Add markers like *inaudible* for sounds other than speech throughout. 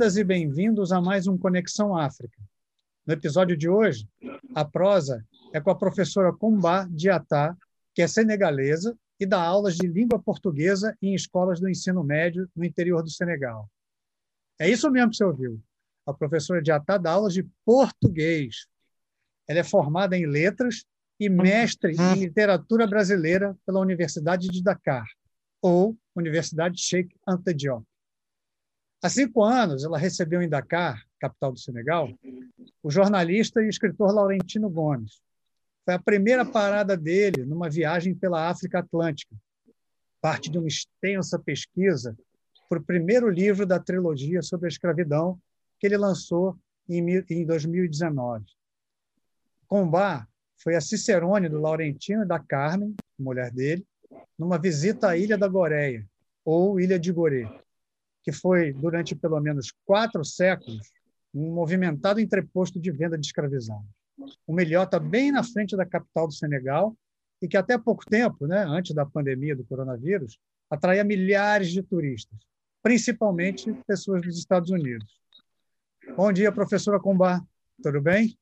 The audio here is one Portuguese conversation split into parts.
Bem-vindas e bem-vindos a mais um Conexão África. No episódio de hoje, a prosa é com a professora Kumba Diatá, que é senegalesa e dá aulas de língua portuguesa em escolas do ensino médio no interior do Senegal. É isso mesmo que você ouviu. A professora Diatá dá aulas de português. Ela é formada em letras e mestre em literatura brasileira pela Universidade de Dakar, ou Universidade Sheikh Anta Diop. Há cinco anos, ela recebeu em Dakar, capital do Senegal, o jornalista e escritor Laurentino Gomes. Foi a primeira parada dele numa viagem pela África Atlântica, parte de uma extensa pesquisa para o primeiro livro da trilogia sobre a escravidão que ele lançou em 2019. Combá foi a Cicerone do Laurentino e da Carmen, mulher dele, numa visita à Ilha da Goreia, ou Ilha de Gorê, que foi, durante pelo menos quatro séculos, um movimentado entreposto de venda de escravizados. Uma ilhota bem na frente da capital do Senegal e que até pouco tempo, né, antes da pandemia do coronavírus, atraía milhares de turistas, principalmente pessoas dos Estados Unidos. Bom dia, professora Combar. Tudo bem?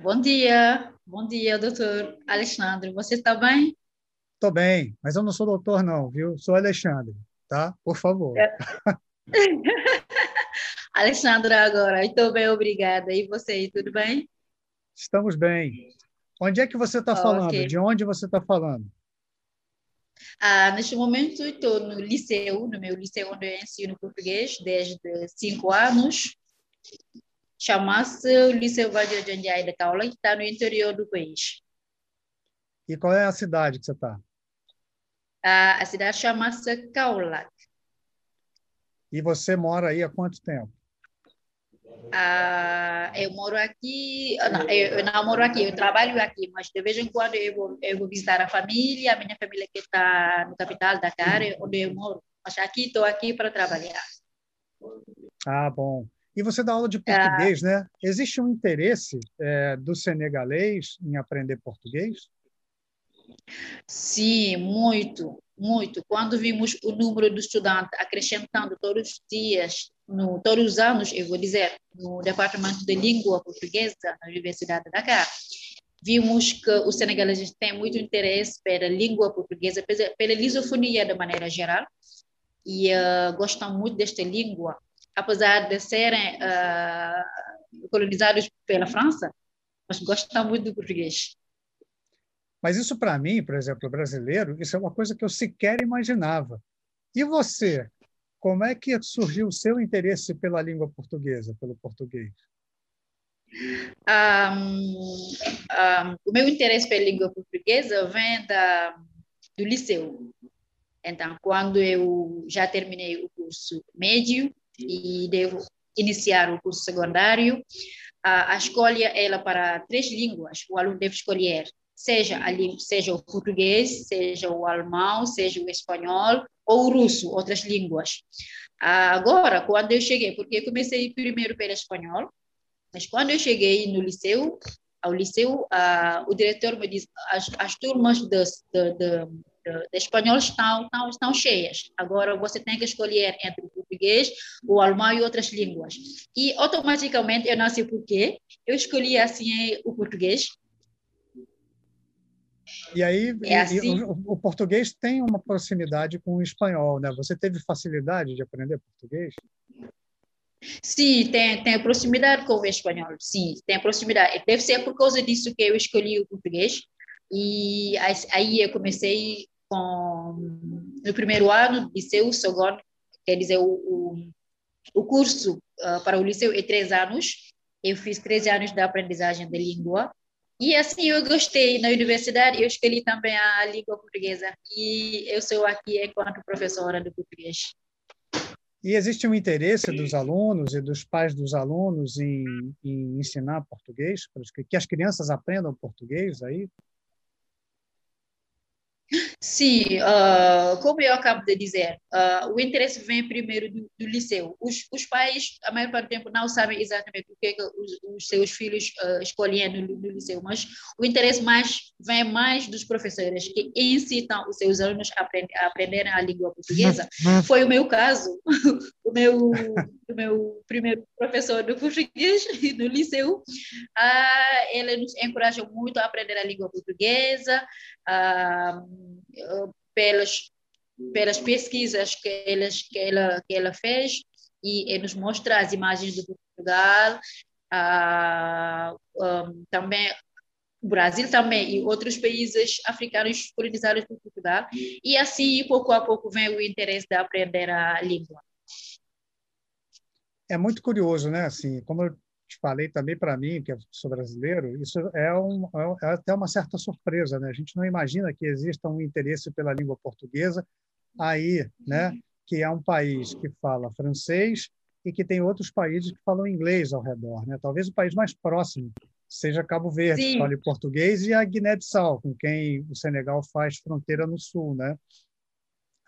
Bom dia. Bom dia, doutor Alexandre. Você está bem? Estou bem, mas eu não sou doutor, não, viu? Sou Alexandre tá? Por favor. É. *laughs* Alexandra, agora, estou bem, obrigada. E você, tudo bem? Estamos bem. Onde é que você está oh, falando? Okay. De onde você está falando? Ah, neste momento, estou no liceu, no meu liceu onde eu ensino português desde cinco anos. Chama-se Liceu Vadio Janjai da Caula, que está no interior do país. E qual é a cidade que você está? A, a cidade chama-se Kaolack. E você mora aí há quanto tempo? Ah, eu moro aqui, não, eu, eu, não moro aqui, eu trabalho aqui, mas de vez em quando eu vou, eu vou visitar a família, a minha família que está no capital da Dakar, onde eu moro. Mas aqui estou aqui para trabalhar. Ah, bom. E você dá aula de português, ah, né? Existe um interesse é, do senegalês em aprender português? Sim, muito, muito. Quando vimos o número de estudantes acrescentando todos os dias, no, todos os anos, eu vou dizer, no Departamento de Língua Portuguesa na Universidade de Dakar, vimos que os senegaleses têm muito interesse pela língua portuguesa, pela lisofonia de maneira geral, e uh, gostam muito desta língua, apesar de serem uh, colonizados pela França, mas gostam muito do português. Mas isso, para mim, por exemplo, brasileiro, isso é uma coisa que eu sequer imaginava. E você? Como é que surgiu o seu interesse pela língua portuguesa, pelo português? Um, um, o meu interesse pela língua portuguesa vem da, do liceu. Então, quando eu já terminei o curso médio e devo iniciar o curso secundário, a, a escolha ela para três línguas. O aluno deve escolher seja, ali, seja o português, seja o alemão, seja o espanhol ou o russo, outras línguas. Agora, quando eu cheguei, porque eu comecei primeiro pelo espanhol, mas quando eu cheguei no liceu, ao liceu, uh, o diretor me disse, as, as turmas de, de, de, de, espanhol estão, estão, estão cheias. Agora você tem que escolher entre o português, o alemão e outras línguas. E automaticamente, eu não sei porquê, eu escolhi assim o português, e aí é assim? e, o, o, português tem uma proximidade com o espanhol, né? Você teve facilidade de aprender português? Sim, tem, tem proximidade com o espanhol, sim, tem proximidade. Deve ser por causa disso que eu escolhi o português. E aí eu comecei com, no primeiro ano, liceu, segundo, quer dizer, o, o, o curso uh, para o liceu é três anos. Eu fiz três anos de aprendizagem de língua e assim, eu gostei na universidade, eu escolhi também a língua portuguesa. E eu sou aqui enquanto professora de português. E existe um interesse dos alunos e dos pais dos alunos em, em ensinar português, para que as crianças aprendam português aí? Sim, uh, como eu acabo de dizer, uh, o interesse vem primeiro do, do, liceu. Os, os pais, a maior parte do tempo, não sabem exatamente o que, é que os, os, seus filhos uh, escolhem no, no, liceu, mas o interesse mais vem mais dos professores que incitam os seus alunos a, aprend, a aprenderem a língua portuguesa. Foi o meu caso. *laughs* o, meu, meu primeiro professor de português *laughs* no liceu, ele nos encorajou muito a aprender a língua portuguesa. Uh, pelas, pelas pesquisas que, elas, que, ela, que ela fez e, nos mostra as imagens de Portugal, ah, um, também o Brasil também e outros países africanos colonizados por Portugal e assim pouco a pouco vem o interesse de aprender a língua. É muito curioso, né? Assim, como eu te falei também para mim, que sou brasileiro, isso é, um, é, é até uma certa surpresa. Né? A gente não imagina que exista um interesse pela língua portuguesa aí, né? que é um país que fala francês e que tem outros países que falam inglês ao redor. Né? Talvez o país mais próximo seja Cabo Verde, Sim. que fala português, e a Guiné-Bissau, com quem o Senegal faz fronteira no sul. Né?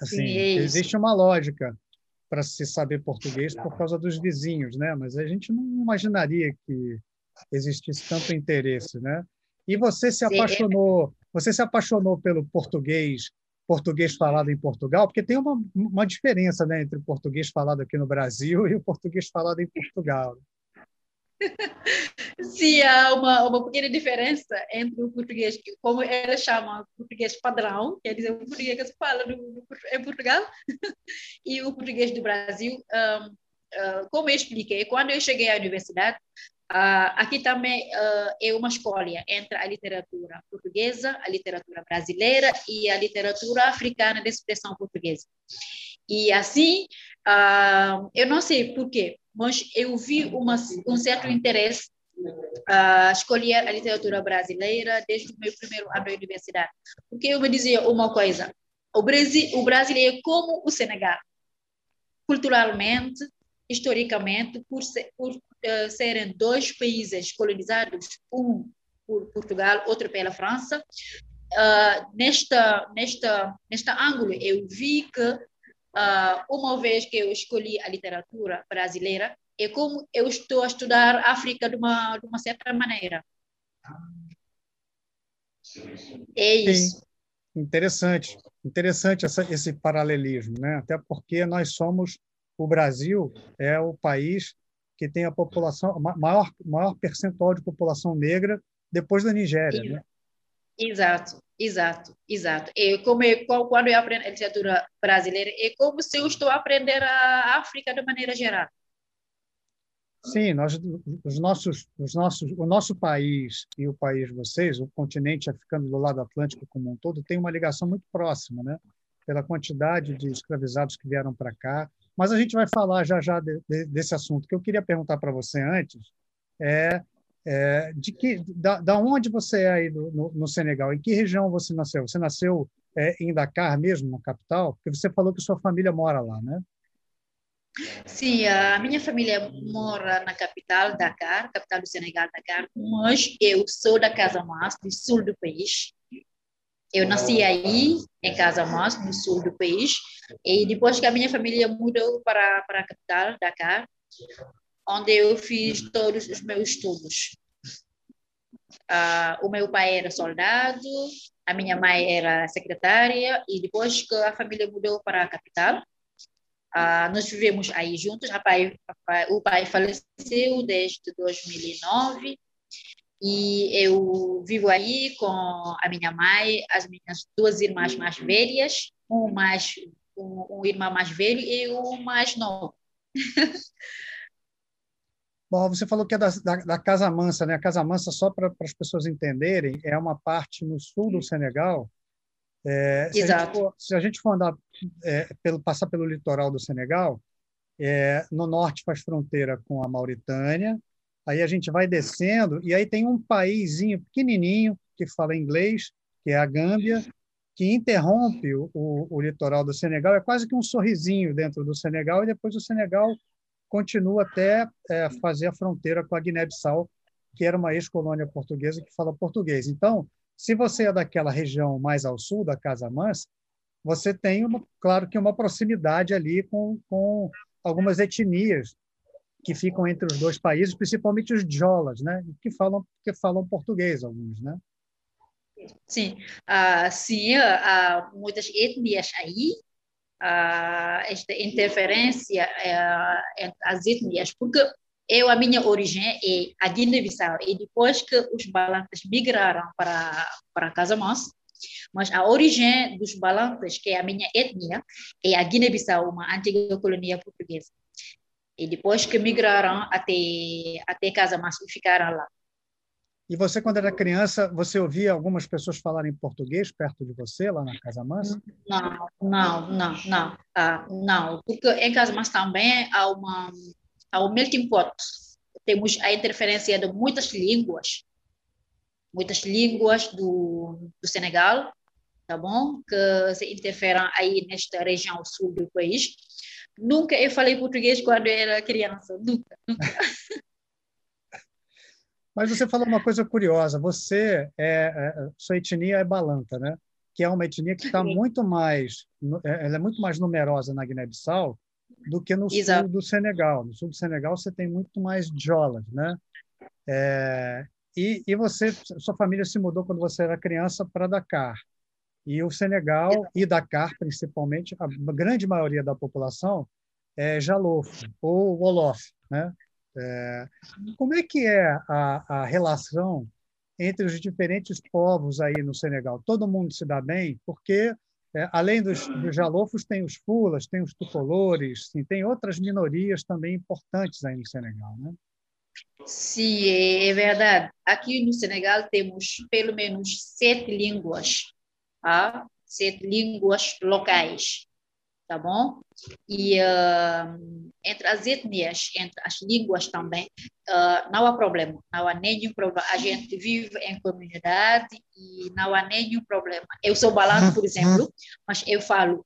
Assim, Sim, é existe uma lógica para se saber português por causa dos vizinhos, né? Mas a gente não imaginaria que existisse tanto interesse, né? E você se apaixonou, você se apaixonou pelo português, português falado em Portugal, porque tem uma, uma diferença, né, entre o português falado aqui no Brasil *laughs* e o português falado em Portugal. *laughs* Sim, há uma, uma pequena diferença entre o português, como ela chama português padrão, quer dizer, o português que se fala no, no, em Portugal, *laughs* e o português do Brasil. Um, uh, como eu expliquei, quando eu cheguei à universidade, uh, aqui também uh, é uma escolha entre a literatura portuguesa, a literatura brasileira e a literatura africana de expressão portuguesa. E assim, eu não sei por quê, mas eu vi uma, um certo interesse a uh, escolher a literatura brasileira desde o meu primeiro ano da universidade. Porque eu me dizia uma coisa, o Brasil, o Brasil é como o Senegal, culturalmente, historicamente, por, ser, por uh, serem dois países colonizados, um por Portugal, outro pela França, uh, nesta, nesta, nesta ângulo eu vi que Uh, uma vez que eu escolhi a literatura brasileira, é como eu estou a estudar a África de uma, de uma certa maneira. É isso. Sim. Interessante, interessante essa, esse paralelismo, né? Até porque nós somos o Brasil é o país que tem a população maior maior percentual de população negra depois da Nigéria, né? Exato. Exato, exato. É como é, quando eu aprendo a literatura brasileira, é como se eu estou a aprender a África de maneira geral. Sim, nós, os nossos, os nossos, o nosso país e o país de vocês, o continente africano do lado atlântico como um todo, tem uma ligação muito próxima, né? Pela quantidade de escravizados que vieram para cá. Mas a gente vai falar já já de, de, desse assunto. O que eu queria perguntar para você antes é é, de que, da, da onde você é aí no, no, no, Senegal? Em que região você nasceu? Você nasceu é, em Dakar mesmo, na capital? Porque você falou que sua família mora lá, né? Sim, a minha família mora na capital, Dakar, capital do Senegal, Dakar, mas eu sou da Casa Mas, do sul do país. Eu nasci aí, em Casa Mas, no sul do país, e depois que a minha família mudou para, para a capital, Dakar, onde eu fiz todos os meus estudos. Uh, o meu pai era soldado, a minha mãe era secretária, e depois que a família mudou para a capital, uh, nós vivemos aí juntos. Pai, pai, o pai faleceu desde 2009, e eu vivo aí com a minha mãe, as minhas duas irmãs mais velhas, um, mais, um, um irmão mais velho e um mais novo. *laughs* Bom, você falou que é da, da, da Casa Mansa, né? A Casa Mansa, só para as pessoas entenderem, é uma parte no sul do Senegal. É, se, Exato. A for, se a gente for andar, é, pelo, passar pelo litoral do Senegal, é, no norte faz fronteira com a Mauritânia, aí a gente vai descendo, e aí tem um paísinho pequenininho que fala inglês, que é a Gâmbia, que interrompe o, o, o litoral do Senegal, é quase que um sorrisinho dentro do Senegal, e depois o Senegal continua até é, fazer a fronteira com a Guiné-Bissau, que era uma ex-colônia portuguesa que fala português. Então, Se você é daquela região mais ao sul, da Casamance, você tem, uma, claro que uma proximidade ali com, com algumas etnias que ficam entre os dois países, principalmente os jolas, né? que falam que falam português alguns, né? Sim, uh, sim, uh, muitas etnias aí, uh, esta interferência uh, entre as etnias, porque eu a minha origem é a Guiné-Bissau e depois que os balantes migraram para para Casamance, mas a origem dos balantes, que é a minha etnia, é a Guiné-Bissau, uma antiga colônia portuguesa. E depois que migraram até até Casamance e ficaram lá. E você, quando era criança, você ouvia algumas pessoas falarem português perto de você, lá na Casa Mansa? Não, não, não, não. Ah, não, porque em Casa Mansa também há, uma, há um melting pot. Temos a interferência de muitas línguas, muitas línguas do, do Senegal, tá bom? Que se interferem aí nesta região sul do país. Nunca eu falei português quando era criança, nunca, nunca. *laughs* Mas você falou uma coisa curiosa. Você é, é sua etnia é balanta, né? Que é uma etnia que está muito mais, é, ela é muito mais numerosa na Guiné-Bissau do que no Exato. sul do Senegal. No sul do Senegal você tem muito mais jolas, né? É, e, e você, sua família se mudou quando você era criança para Dakar. E o Senegal Exato. e Dakar, principalmente, a grande maioria da população é jalofo ou wolof, né? É, como é que é a, a relação entre os diferentes povos aí no Senegal? Todo mundo se dá bem? Porque, é, além dos, dos jalofos, tem os fulas, tem os tucolores, sim, tem outras minorias também importantes aí no Senegal, né? Sim, é, é verdade. Aqui no Senegal temos pelo menos sete línguas, tá? sete línguas locais tá bom? E uh, entre as etnias, entre as línguas também, uh, não há problema, não há nenhum problema. A gente vive em comunidade e não há nenhum problema. Eu sou balanço, por exemplo, mas eu falo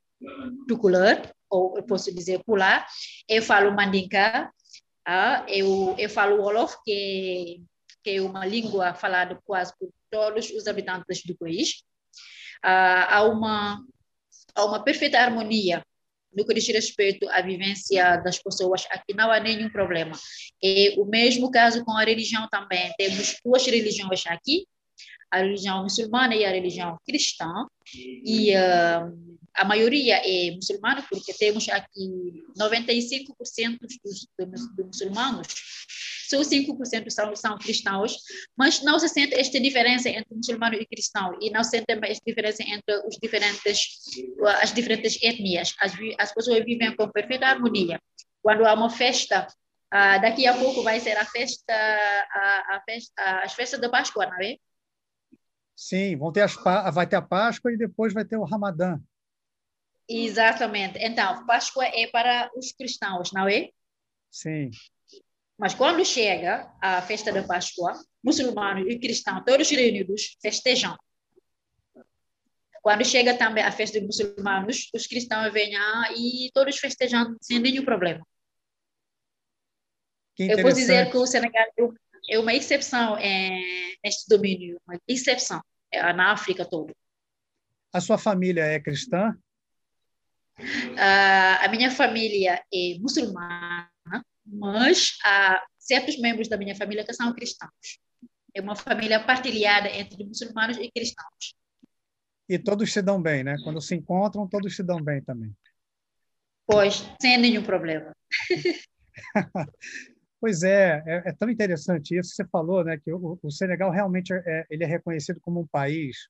tucular, ou eu posso dizer pular, eu falo mandinka, uh, eu, eu falo wolof, que, que é uma língua falada quase por todos os habitantes do país. Uh, há uma há uma perfeita harmonia no que diz respeito à vivência das pessoas, aqui não há nenhum problema. E o mesmo caso com a religião também. Temos duas religiões aqui, a religião muçulmana e a religião cristã, e uh, a maioria é muçulmana, porque temos aqui 95% dos, dos, dos muçulmanos só 5% são, são cristãos, mas não se sente esta diferença entre muçulmano e cristão, e não se sente esta diferença entre os diferentes, as diferentes etnias. As, as pessoas vivem com perfeita harmonia. Quando há uma festa, uh, daqui a pouco vai ser a festa, a, a festa as festas da Páscoa, não é? Sim, vão ter as, vai ter a Páscoa e depois vai ter o Ramadã. Exatamente. Então, Páscoa é para os cristãos, não é? Sim. Mas quando chega a festa da Páscoa, muçulmanos e cristãos, todos reunidos, festejam. Quando chega também a festa dos muçulmanos, os cristãos vêm e todos festejando sem nenhum problema. Eu posso dizer que o Senegal é uma exceção neste domínio, uma exceção é, na África toda. A sua família é cristã? Uh, a minha família é muçulmana, mas há certos membros da minha família que são cristãos. É uma família partilhada entre muçulmanos e cristãos. E todos se dão bem, né? Quando se encontram, todos se dão bem também. Pois, sem nenhum problema. *laughs* pois é, é, é, tão interessante isso que você falou, né? Que o, o Senegal realmente é, é ele é reconhecido como um país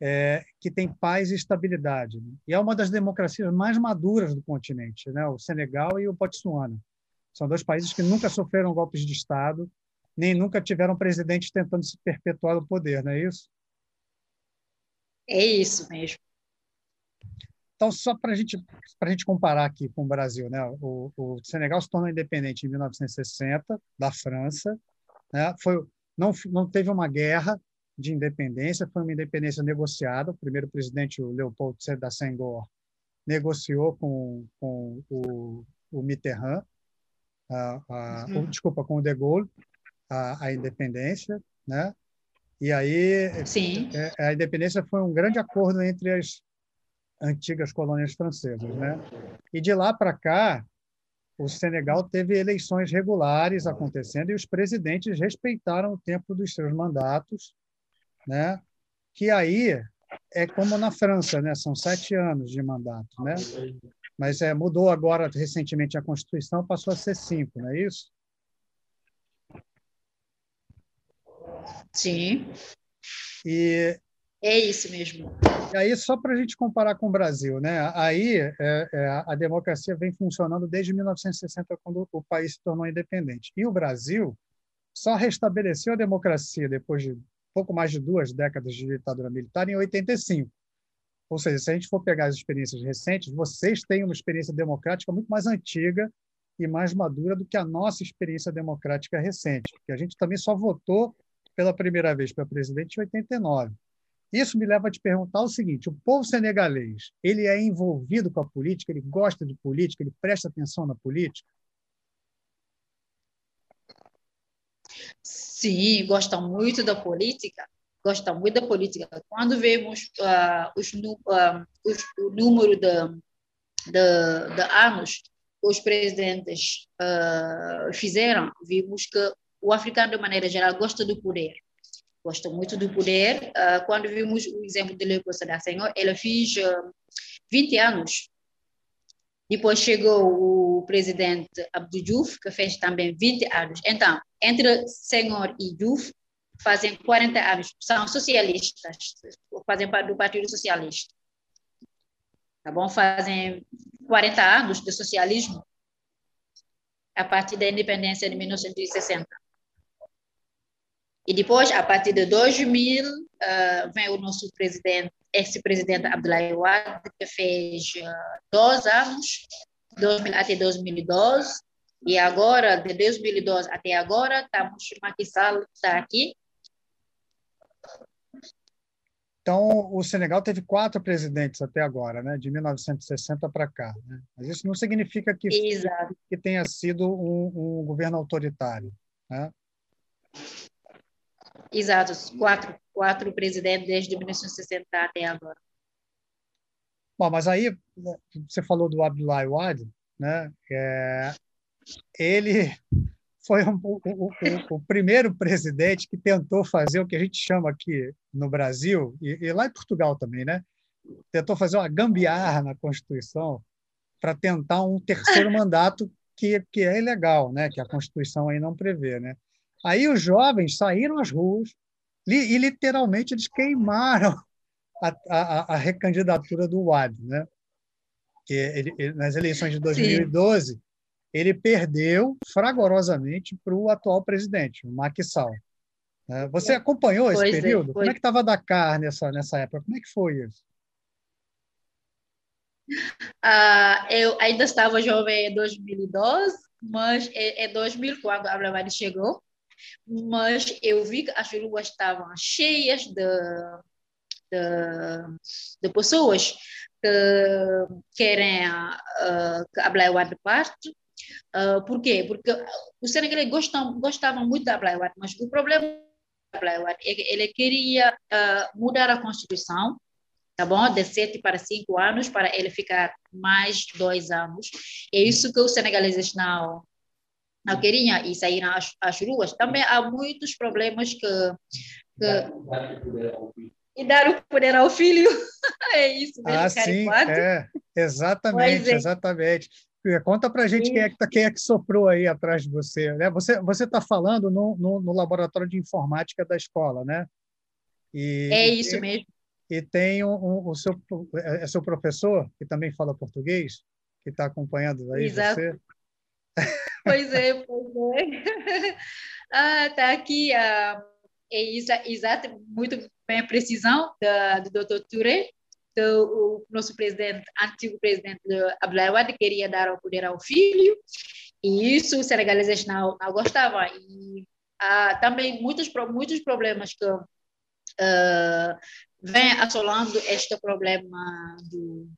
é, que tem paz e estabilidade. Né? E é uma das democracias mais maduras do continente, né? O Senegal e o Botsuana. São dois países que nunca sofreram golpes de Estado, nem nunca tiveram presidentes tentando se perpetuar no poder, não é isso? É isso mesmo. Então, só para gente, a gente comparar aqui com o Brasil, né? o, o Senegal se tornou independente em 1960 da França, né? foi, não, não teve uma guerra de independência, foi uma independência negociada. O primeiro presidente, o Leopold Sédar Senghor, negociou com, com o, o Mitterrand a, a, uhum. desculpa, com o De Gaulle, a, a independência, né? E aí Sim. É, a independência foi um grande acordo entre as antigas colônias francesas, né? E de lá para cá, o Senegal teve eleições regulares acontecendo e os presidentes respeitaram o tempo dos seus mandatos, né? Que aí é como na França, né? São sete anos de mandato, né? Mas é, mudou agora recentemente a Constituição, passou a ser cinco, não é isso? Sim. E é isso mesmo. E aí, só para a gente comparar com o Brasil, né? aí é, é, a democracia vem funcionando desde 1960, quando o país se tornou independente. E o Brasil só restabeleceu a democracia depois de pouco mais de duas décadas de ditadura militar em 85. Ou seja, se a gente for pegar as experiências recentes, vocês têm uma experiência democrática muito mais antiga e mais madura do que a nossa experiência democrática recente, porque a gente também só votou pela primeira vez para presidente em 89. Isso me leva a te perguntar o seguinte: o povo senegalês, ele é envolvido com a política, ele gosta de política, ele presta atenção na política? Sim, gosta muito da política. Gosta muito da política. Quando vemos uh, os, uh, os, o número de, de, de anos que os presidentes uh, fizeram, vimos que o africano, de maneira geral, gosta do poder gosta muito do poder. Quando vimos o exemplo de Leopoldo da Senhor, ela fez uh, 20 anos. Depois chegou o presidente Abdou Diouf, que fez também 20 anos. Então, entre Senhor e Diouf, fazem 40 anos. São socialistas, fazem parte do Partido Socialista. Tá bom? Fazem 40 anos de socialismo a partir da independência de 1960. E depois, a partir de 2000, uh, vem o nosso presidente, ex-presidente Abdoulaye Wade, que fez uh, dois anos, 2000 até 2012. E agora, de 2012 até agora, estamos, Macky está aqui. Então, o Senegal teve quatro presidentes até agora, né, de 1960 para cá. Né? Mas isso não significa que, que tenha sido um, um governo autoritário. Né? Exato, quatro, quatro presidentes desde 1960 até agora. Bom, mas aí você falou do Abdoulaye Wade, né? É, ele foi um, o, o, o, primeiro presidente que tentou fazer o que a gente chama aqui no Brasil e, e lá em Portugal também, né? Tentou fazer uma gambiarra na Constituição para tentar um terceiro *laughs* mandato que, que é ilegal, né? Que a Constituição aí não prevê, né? Aí os jovens saíram às ruas e literalmente eles queimaram a, a, a recandidatura do Wade, né? Que ele, ele, nas eleições de 2012 Sim. Ele perdeu fragorosamente para o atual presidente, o Macky Sall. Né? Você acompanhou esse pois é, período? É, Como é que estava Dakar nessa nessa época? Como é que foi isso? Uh, eu ainda estava jovem em 2012, mas em 2000, quando a Abramani chegou, mas eu vi que as ruas estavam cheias de, de, de pessoas que querem uh, que a Blaiwad parte. Uh, por quê? Porque os senegalês gostam, gostavam muito da Blaiwad, mas o problema da Blaiwad é que ele queria uh, mudar a Constituição, tá bom? De sete para cinco anos, para ele ficar mais dois anos. É isso que os senegaleses não não queriam e saíram às, às ruas. Também há muitos problemas que, que e dar o poder ao filho. *laughs* é isso mesmo, ah, sim, é, exatamente, é. exatamente. Conta para a gente quem é, que tá, quem é que soprou aí atrás de você. Né? Você está falando no, no, no, laboratório de informática da escola, né? E, é isso e, mesmo. E tem um, um, o seu, é, é seu professor, que também fala português, que está acompanhando aí Exato. você. Pois é, pois é. *laughs* Ah, tá aqui a é exato, muito bem a precisão da, do Dr. Touré, do, o nosso presidente, antigo presidente Abdoulaye queria dar o poder ao filho, e isso os senegaleses não, não gostavam. E ah, também muitos, muitos problemas que uh, vem assolando este problema do,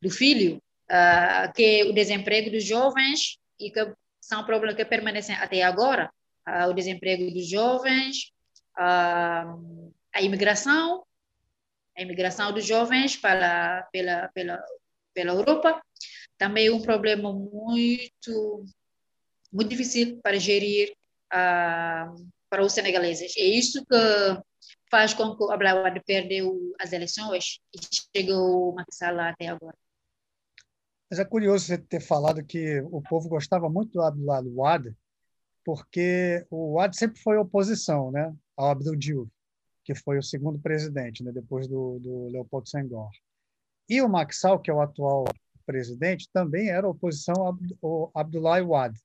do filho, uh, que é o desemprego dos jovens e que são problemas que permanecem até agora. Uh, o desemprego dos jovens, a, a imigração, a imigração dos jovens para, pela, pela, pela Europa, também um problema muito, muito difícil para gerir uh, para os senegaleses. É isso que faz com que o Ablaouad perdeu as eleições e chegou Macky Sall até agora. Mas é curioso você ter falado que o povo gostava muito do Ablaouad, porque o Wad sempre foi oposição né, ao Abdul Diouf, que foi o segundo presidente, né, depois do, do Leopoldo Senghor. E o Sall, que é o atual presidente, também era oposição ao Abdullah Wad.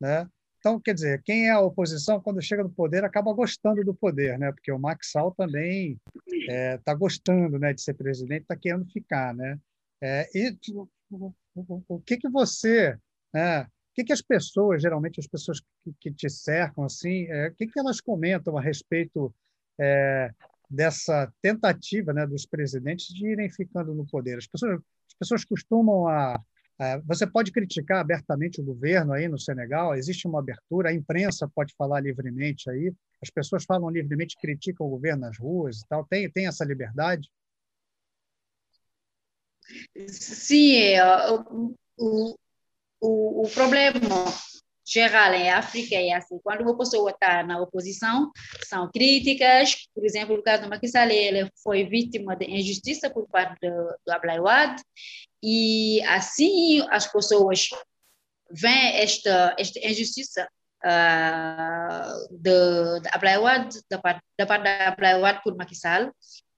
Né? Então, quer dizer, quem é a oposição, quando chega no poder, acaba gostando do poder, né? porque o Sall também está é, tá gostando né, de ser presidente, está querendo ficar. Né? É, e o, o, o, que, que você. Né, o que, que as pessoas, geralmente as pessoas que, que te cercam, assim, é, o que, que elas comentam a respeito é, dessa tentativa né, dos presidentes de irem ficando no poder? As pessoas, as pessoas costumam a, você pode criticar abertamente o governo aí no Senegal, existe uma abertura, a imprensa pode falar livremente aí, as pessoas falam livremente, criticam o governo nas ruas e tal, tem, tem essa liberdade? Sim, é, o, o, o problema geral em África é assim, quando uma pessoa está na oposição, são críticas, por exemplo, no caso do Macky ele foi vítima de injustiça por parte do, do Ablaywad, e assim as pessoas veem esta, esta injustiça uh, de, de Ablaywad, da parte da, Ablaywad por Macky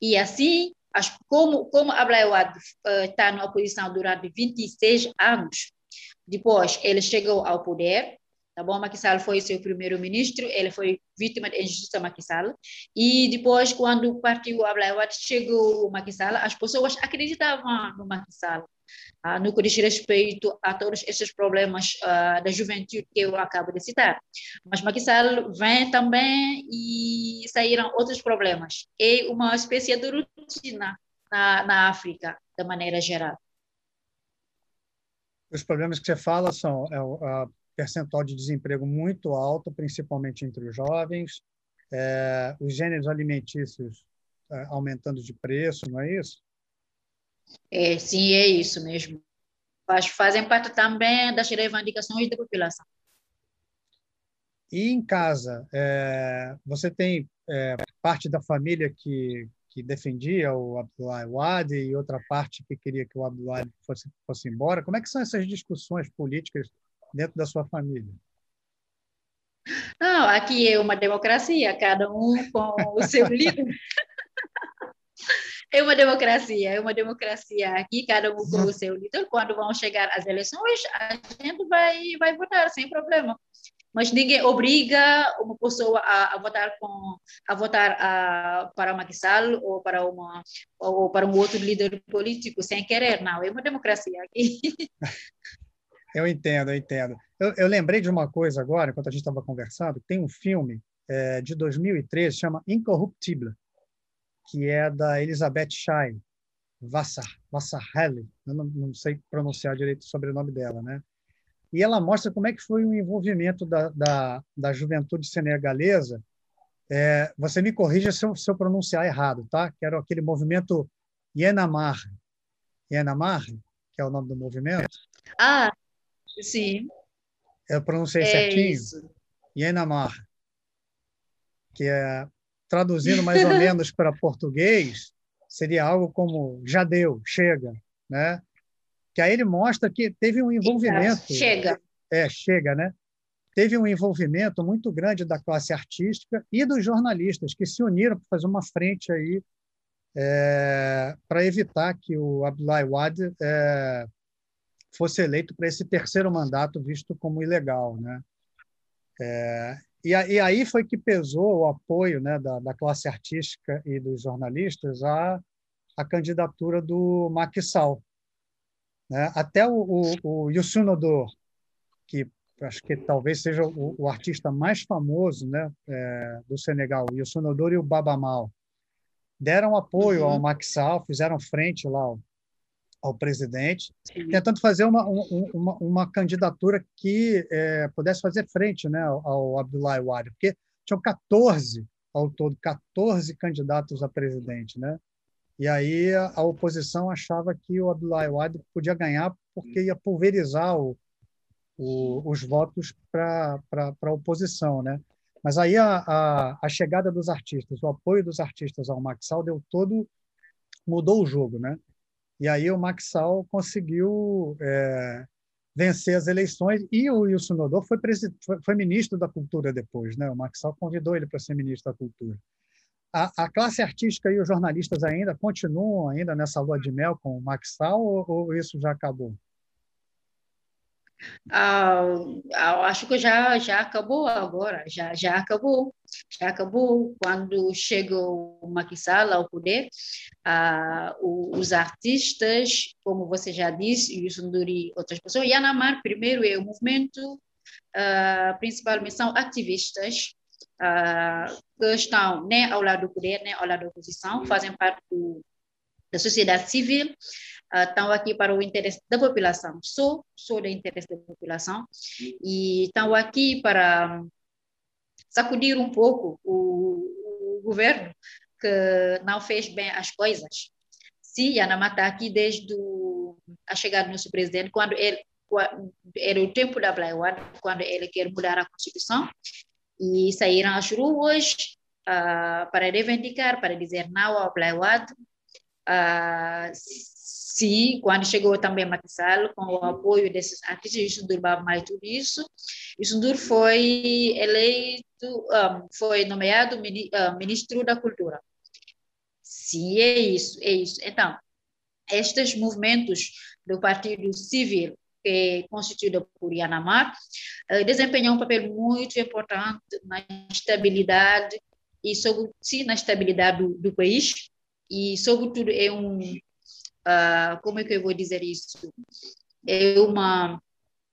e assim as, como, como Ablaywad está uh, na oposição durante 26 anos, depois ele chegou ao poder, tá bom? Macky foi seu primeiro-ministro, ele foi vítima de injustiça Macky Sall, e depois, quando partiu Ablaywad, chegou o Macky Sall, as pessoas acreditavam no Macky Sall, ah, no que diz respeito a todos esses problemas ah, da juventude que eu acabo de citar. Mas Macky Sall vem também e saíram outros problemas. É uma espécie de rotina na, na África, de maneira geral. Os problemas que você fala são é, percentual de desemprego muito alto, principalmente entre os jovens, é, os gêneros alimentícios é, aumentando de preço, não é isso? É, sim, é isso mesmo. Faz, fazem parte também das reivindicações da população. E em casa, é, você tem é, parte da família que, que defendia o Abdullah Wadi e outra parte que queria que o Abdullah fosse, fosse embora. Como é que são essas discussões políticas dentro da sua família? Não, aqui é uma democracia, cada um com o seu *laughs* líder. é uma democracia, é uma democracia aqui, cada um com o seu líder. Quando vão chegar as eleições, a gente vai, vai votar sem problema. Mas ninguém obriga uma pessoa a, a votar com a votar a, para Macky Sall ou para uma ou para um outro líder político sem querer, não. É uma democracia aqui. *laughs* Eu entendo, eu entendo. Eu, eu lembrei de uma coisa agora, enquanto a gente estava conversando, tem um filme é, de 2013, chama Incorruptible, que é da Elizabeth Shine, Vassar, eu não, não, sei pronunciar direito o sobrenome dela, né? E ela mostra como é que foi o envolvimento da, da, da juventude senegalesa. É, você me corrija se eu, se eu pronunciar errado, tá? Que era aquele movimento Yenamar. Yenamar, que é o nome do movimento. Ah, Sim. Eu pronunciei é certinho? Isso. Yenamar, que é, traduzindo mais ou *laughs* menos para português, seria algo como já deu, chega, né? Que aí ele mostra que teve um envolvimento. Chega. É, chega, né? Teve um envolvimento muito grande da classe artística e dos jornalistas que se uniram para fazer uma frente aí é, para evitar que o Abdullah Wade é, fosse eleito para esse terceiro mandato visto como ilegal, né? É, e, e, aí foi que pesou o apoio né, da, da classe artística e dos jornalistas à, à candidatura do Macky Sall. Né? Até o, o, o Youssou N'Dour, que acho que talvez seja o, o artista mais famoso né, é, do Senegal, o Youssou N'Dour e o Baba Mal, deram apoio uhum. ao Macky Sall, fizeram frente lá ao presidente, tentando fazer uma, uma, uma candidatura que é, pudesse fazer frente né, ao, Abdullah Wade, porque tinham 14 ao todo 14 candidatos a presidente, né? E aí a, a oposição achava que o Abdullah Wade podia ganhar porque ia pulverizar o, o, os votos para a oposição, né? Mas aí a, a, a, chegada dos artistas, o apoio dos artistas ao Maxal deu todo mudou o jogo, né? E aí o Maxal conseguiu é, vencer as eleições e o Wilson Nodor foi, foi, ministro da Cultura depois, né? O Maxal convidou ele para ser ministro da Cultura. A, a, classe artística e os jornalistas ainda continuam ainda nessa lua de mel com o Maxal ou, ou isso já acabou? Ah, acho que já já acabou agora, já já acabou, acabou quando chegou o Maquisala ao poder, ah, os artistas, como você já disse, o Sunduri, outras pessoas, Yanamar primeiro é o movimento, ah, principalmente são ativistas ah, que estão nem ao lado do poder, nem ao lado da oposição, fazem parte do, da sociedade civil, uh, estão aqui para o interesse da população, só, só do interesse da população, e estão aqui para sacudir um pouco o, o governo que não fez bem as coisas. Se Yanama está aqui desde a chegada do nosso presidente, quando ele era o tempo da Blaiwad, quando ele quer mudar a Constituição, e saíram às ruas uh, para reivindicar, para dizer não ao Blaiwad, uh, Sim, quando chegou também a Matissal, com o apoio desses artistas, o Sundur mais tudo isso, o Sundur foi eleito, um, foi nomeado ministro da Cultura. Sim, é isso, é isso. Então, estes movimentos do Partido Civil, que é constituído por Yanamar, uh, desempenham um papel muito importante na estabilidade e, sobretudo, na estabilidade do, do país, e, sobretudo, é um uh, como é que eu vou dizer isso? É uma,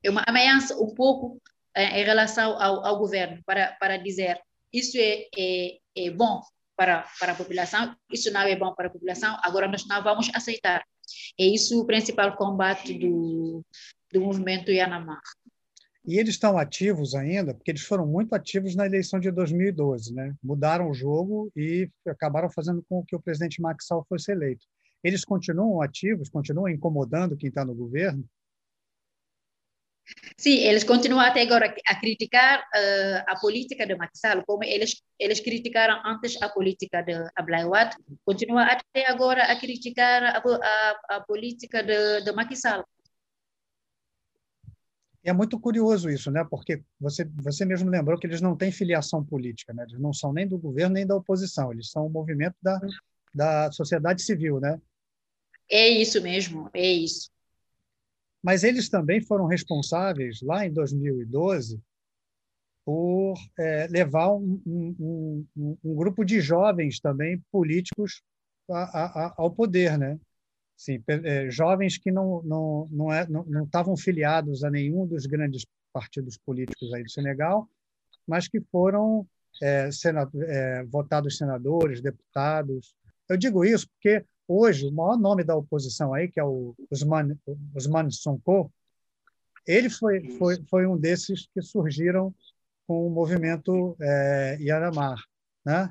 é uma ameaça um pouco uh, em relação ao, ao governo, para, para dizer isso é, é, é bom para, para a população, isso não é bom para a população, agora nós não vamos aceitar. É isso o principal combate do, do movimento Yanamar. E eles estão ativos ainda, porque eles foram muito ativos na eleição de 2012, né? Mudaram o jogo e acabaram fazendo com que o presidente Sall fosse eleito eles continuam ativos, continuam incomodando quem está no governo? Sim, eles continuam até agora a criticar uh, a política de Sall, como eles, eles criticaram antes a política de Ablayawad, continuam até agora a criticar a, a, a política de, de Sall. É muito curioso isso, né? Porque você, você mesmo lembrou que eles não têm filiação política, né? Eles não são nem do governo nem da oposição, eles são um movimento da, da sociedade civil, né? É isso mesmo, é isso. Mas eles também foram responsáveis, lá em 2012, por é, levar um, um, um, um, grupo de jovens também políticos a, a, ao poder, né? Sim, é, jovens que não não não, é, não estavam filiados a nenhum dos grandes partidos políticos aí do Senegal, mas que foram é, é votados senadores, deputados. Eu digo isso porque hoje, o maior nome da oposição aí, que é o Usman, Usman Sonko, ele foi, foi, foi um desses que surgiram com o movimento é, Yaramar, né?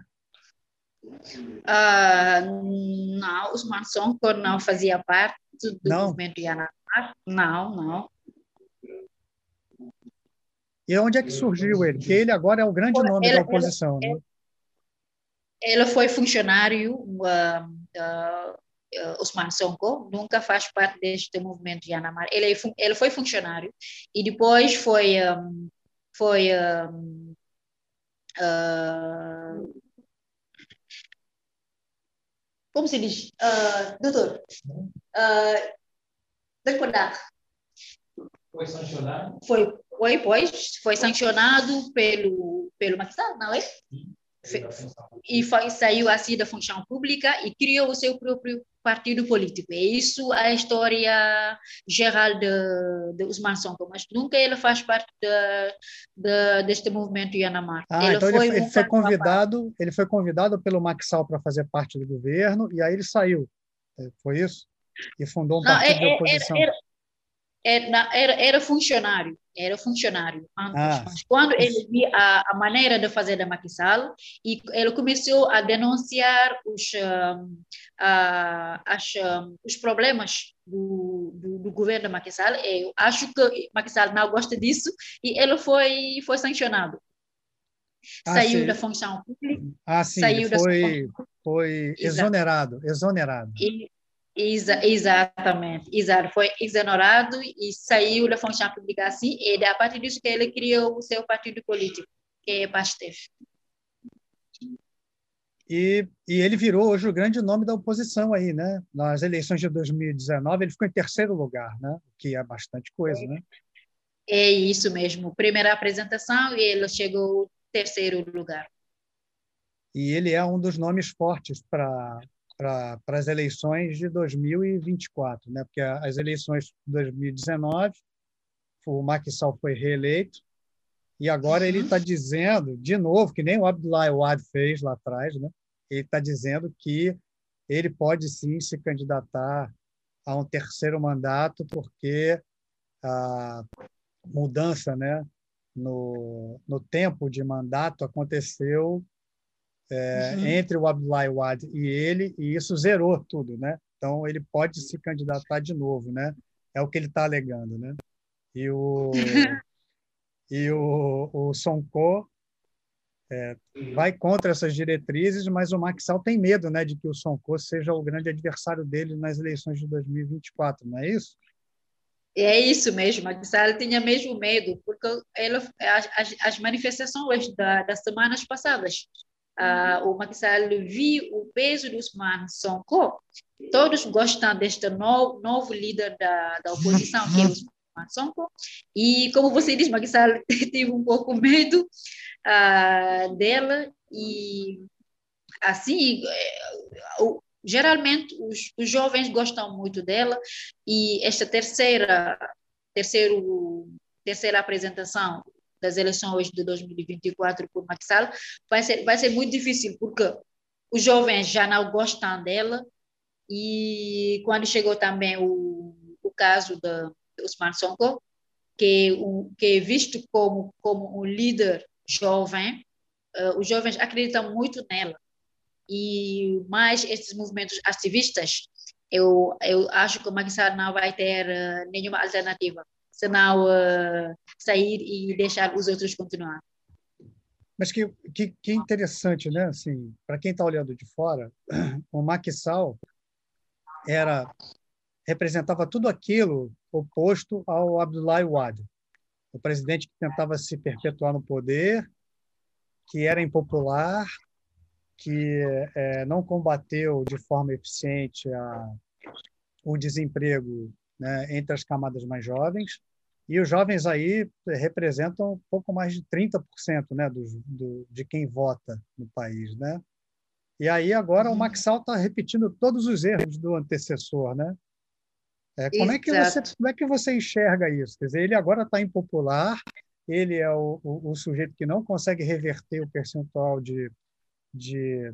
Uh, não, Usman Sonko não fazia parte do não. movimento Yaramar, não, não. E onde é que surgiu ele? Porque ele agora é o grande nome ele, da oposição, ele, né? Ele foi funcionário uh, uh, Osman Sonko nunca faz parte deste movimento de Yanamar. Ele, é ele foi funcionário e depois foi um, foi um, uh, como se diz, uh, doutor, uh, Foi sancionado? Foi, foi, pois, foi sancionado pelo, pelo Maquisal, não é? Sim e foi, saiu assim da função pública e criou o seu próprio partido político. É isso a história geral de, de Usman Sonko, mas nunca ele faz parte de, de, deste movimento Yanamar. Ah, ele então foi, ele, ele foi convidado, ele foi convidado pelo Maxal para fazer parte do governo e aí ele saiu. É, foi isso? E fundou um partido é, de é, oposição. Era, era, era, era funcionário, era funcionário antes, ah. mas quando ele viu a, a, maneira de fazer da Maquisal, e ele começou a denunciar os, um, as, um, os problemas do, do, do, governo da Maquisal, eu acho que Maquisal não gosta disso, e ele foi, foi sancionado. Ah, saiu sim. da função pública. Ah, sim, saiu foi, foi exonerado, exonerado. E, Exa exatamente, exato. Foi exonerado e saiu da função pública assim, e a partir disso que ele criou o seu partido político, que é PASTEF. E, e ele virou hoje o grande nome da oposição aí, né? Nas eleições de 2019, ele ficou em terceiro lugar, né? O que é bastante coisa, né? É isso mesmo. Primeira apresentação e ele chegou em terceiro lugar. E ele é um dos nomes fortes para para as eleições de 2024, né? porque as eleições de 2019, o Macky Sall foi reeleito, e agora uhum. ele está dizendo, de novo, que nem o Abdullah Wad fez lá atrás, né? ele está dizendo que ele pode sim se candidatar a um terceiro mandato, porque a mudança né, no, no tempo de mandato aconteceu é, uhum. entre o Abdullah Wad e ele, e isso zerou tudo, né? Então ele pode se candidatar de novo, né? É o que ele está alegando, né? E o *laughs* e o, o Sonko é, vai contra essas diretrizes, mas o Maxal tem medo, né, de que o Sonko seja o grande adversário dele nas eleições de 2024, não é isso? É isso mesmo, Maxal tinha mesmo medo, porque ele, as, as manifestações da, das semanas passadas uh, o Maxal viu o peso do Usman Sonko. Todos gostam deste novo, novo líder da, da oposição, que é o Usman Sonko. E, como você diz, Maxal *laughs* teve um pouco medo uh, dela e, assim, o, geralmente os, os, jovens gostam muito dela e esta terceira terceiro terceira apresentação das eleições de 2024 por Maxal, vai ser, vai ser muito difícil, porque os jovens já não gostam dela, e quando chegou também o, o caso de Osman Sonko, que, o, que é visto como, como um líder jovem, uh, os jovens acreditam muito nela. E mais esses movimentos ativistas, eu, eu acho que o não vai ter uh, nenhuma alternativa uh, sair e deixar os outros continuar. Mas que, que, que interessante, né? Assim, para quem está olhando de fora, *clears throat* o Sall era representava tudo aquilo oposto ao Abdullah Wade, o presidente que tentava se perpetuar no poder, que era impopular, que é, não combateu de forma eficiente a, o desemprego né, entre as camadas mais jovens. E os jovens aí representam um pouco mais de 30% né, do, do, de quem vota no país. Né? E aí agora o uhum. Maxal está repetindo todos os erros do antecessor. Né? É, como, é que você, como é que você enxerga isso? Quer dizer, ele agora está impopular, ele é o, o, o, sujeito que não consegue reverter o percentual de, de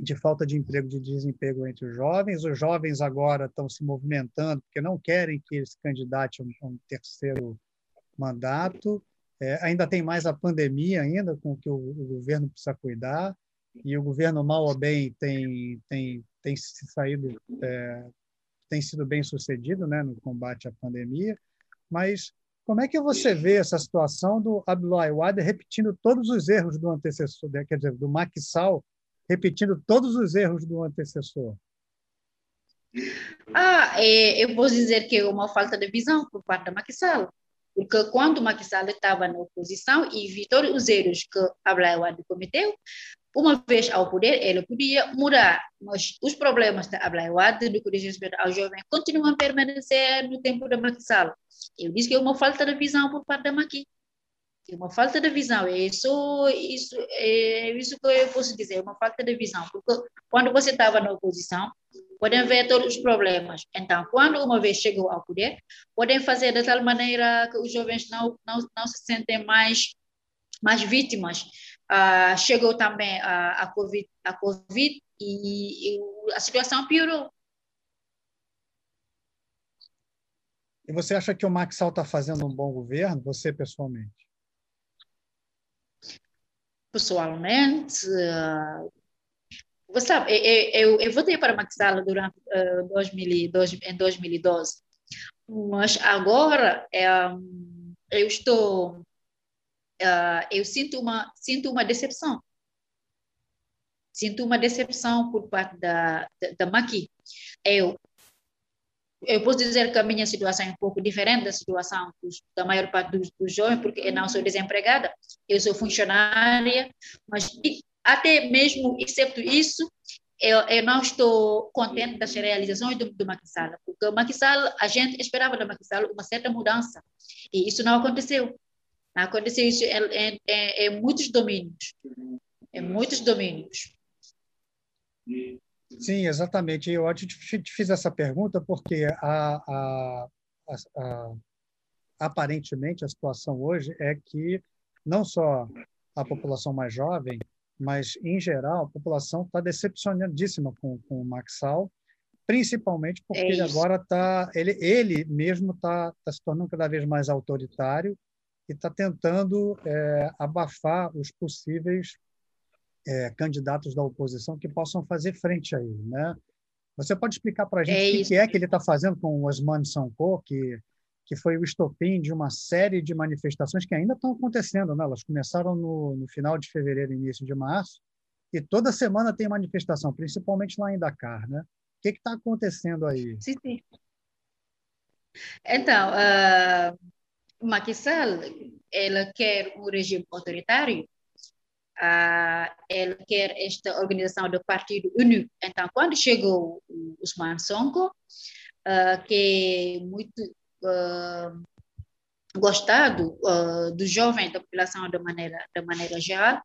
de falta de emprego, de desemprego entre os jovens. Os jovens agora estão se movimentando porque não querem que ele se candidate a um, terceiro mandato. É, ainda tem mais a pandemia ainda com que o, o, governo precisa cuidar e o governo mal ou bem tem tem tem se saído é, tem sido bem sucedido né no combate à pandemia mas como é que você vê essa situação do Abdullah Wade repetindo todos os erros do antecessor quer dizer do Macky Sall repetindo todos os erros do antecessor? Ah, é, eu vou dizer que é uma falta de visão por parte da Sall. Porque quando Sall estava na oposição e todos os erros que Ablaywad cometeu, uma vez ao poder, ele podia mudar, mas os problemas da Ablaywad, do que diz respeito ao jovem, continuam a permanecer no tempo da Sall. Eu disse que é uma falta de visão por parte da Macky é uma falta de visão. É isso, isso, é isso que eu posso dizer, uma falta de visão. Porque quando você estava na oposição, podem ver todos os problemas. Então, quando uma vez chegou ao poder, podem fazer de tal maneira que os jovens não, não, não se sentem mais, mais vítimas. Ah, chegou também a, a, COVID, a COVID e, e a situação piorou. E você acha que o Maxal está fazendo um bom governo, você pessoalmente? Pessoalmente, uh, você sabe, eu, eu, eu votei para Maxal durante uh, 2012, em 2012, mas agora um, eu estou, uh, eu sinto uma, sinto uma decepção. Sinto uma decepção por parte da, da, da. Eu eu posso dizer que a minha situação é um pouco diferente da situação dos, da maior parte dos, dos, jovens, porque eu não sou desempregada, eu sou funcionária, mas até mesmo, exceto isso, eu, eu não estou contente das realizações do, do Maquisala, porque o Maquisala, a gente esperava da Maquisala uma certa mudança, e isso não aconteceu. Não aconteceu isso em, em, em, muitos domínios, em muitos domínios. Sim, exatamente. Eu te, te fiz essa pergunta porque a, a, a, aparentemente a situação hoje é que não só a população mais jovem, mas em geral a população está decepcionadíssima com, com o Maxal, principalmente porque é ele agora está, ele, ele mesmo está tá se tornando cada vez mais autoritário e está tentando é, abafar os possíveis é, candidatos da oposição que possam fazer frente a ele, né? Você pode explicar para a gente é o que, que, é que ele está fazendo com o Osman Sonko, que, que foi o estopim de uma série de manifestações que ainda estão acontecendo, né? Elas começaram no, no final de fevereiro, início de março, e toda semana tem manifestação, principalmente lá em Dakar, né? O que está acontecendo aí? Sim, sim. Então, uh, Macky Sall, ela quer um regime autoritário uh, ele quer esta organização do Partido Único. Então, quando chegou o Usman Sonko, uh, que é muito uh, gostado uh, do jovem da população de maneira, de maneira geral,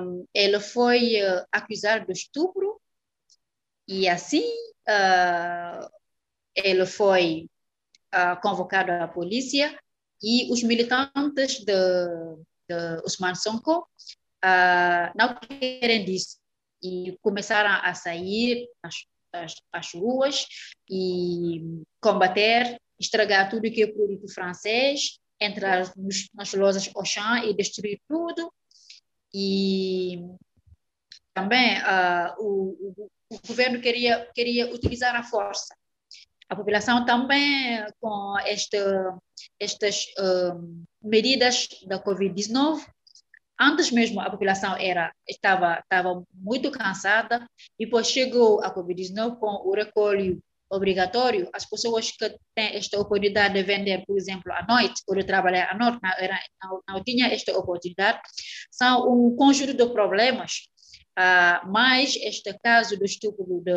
um, ele foi acusado de estupro e assim ele foi convocado à polícia e os militantes de, de Usman Sonko uh, não querem disso e começaram a sair às, ruas e combater, estragar tudo que é produto francês, entrar nos, nas lojas Auchan e destruir tudo. E também uh, o, o, o, governo queria, queria utilizar a força. A população também, com esta, estas uh, medidas da Covid-19, Antes mesmo a população era estava estava muito cansada e depois chegou a Covid-19 com o recolho obrigatório. As pessoas que têm esta oportunidade de vender, por exemplo, à noite ou de trabalhar à noite, não, era, não, não tinha esta oportunidade. São um conjunto de problemas. Uh, mais este caso do estupro de,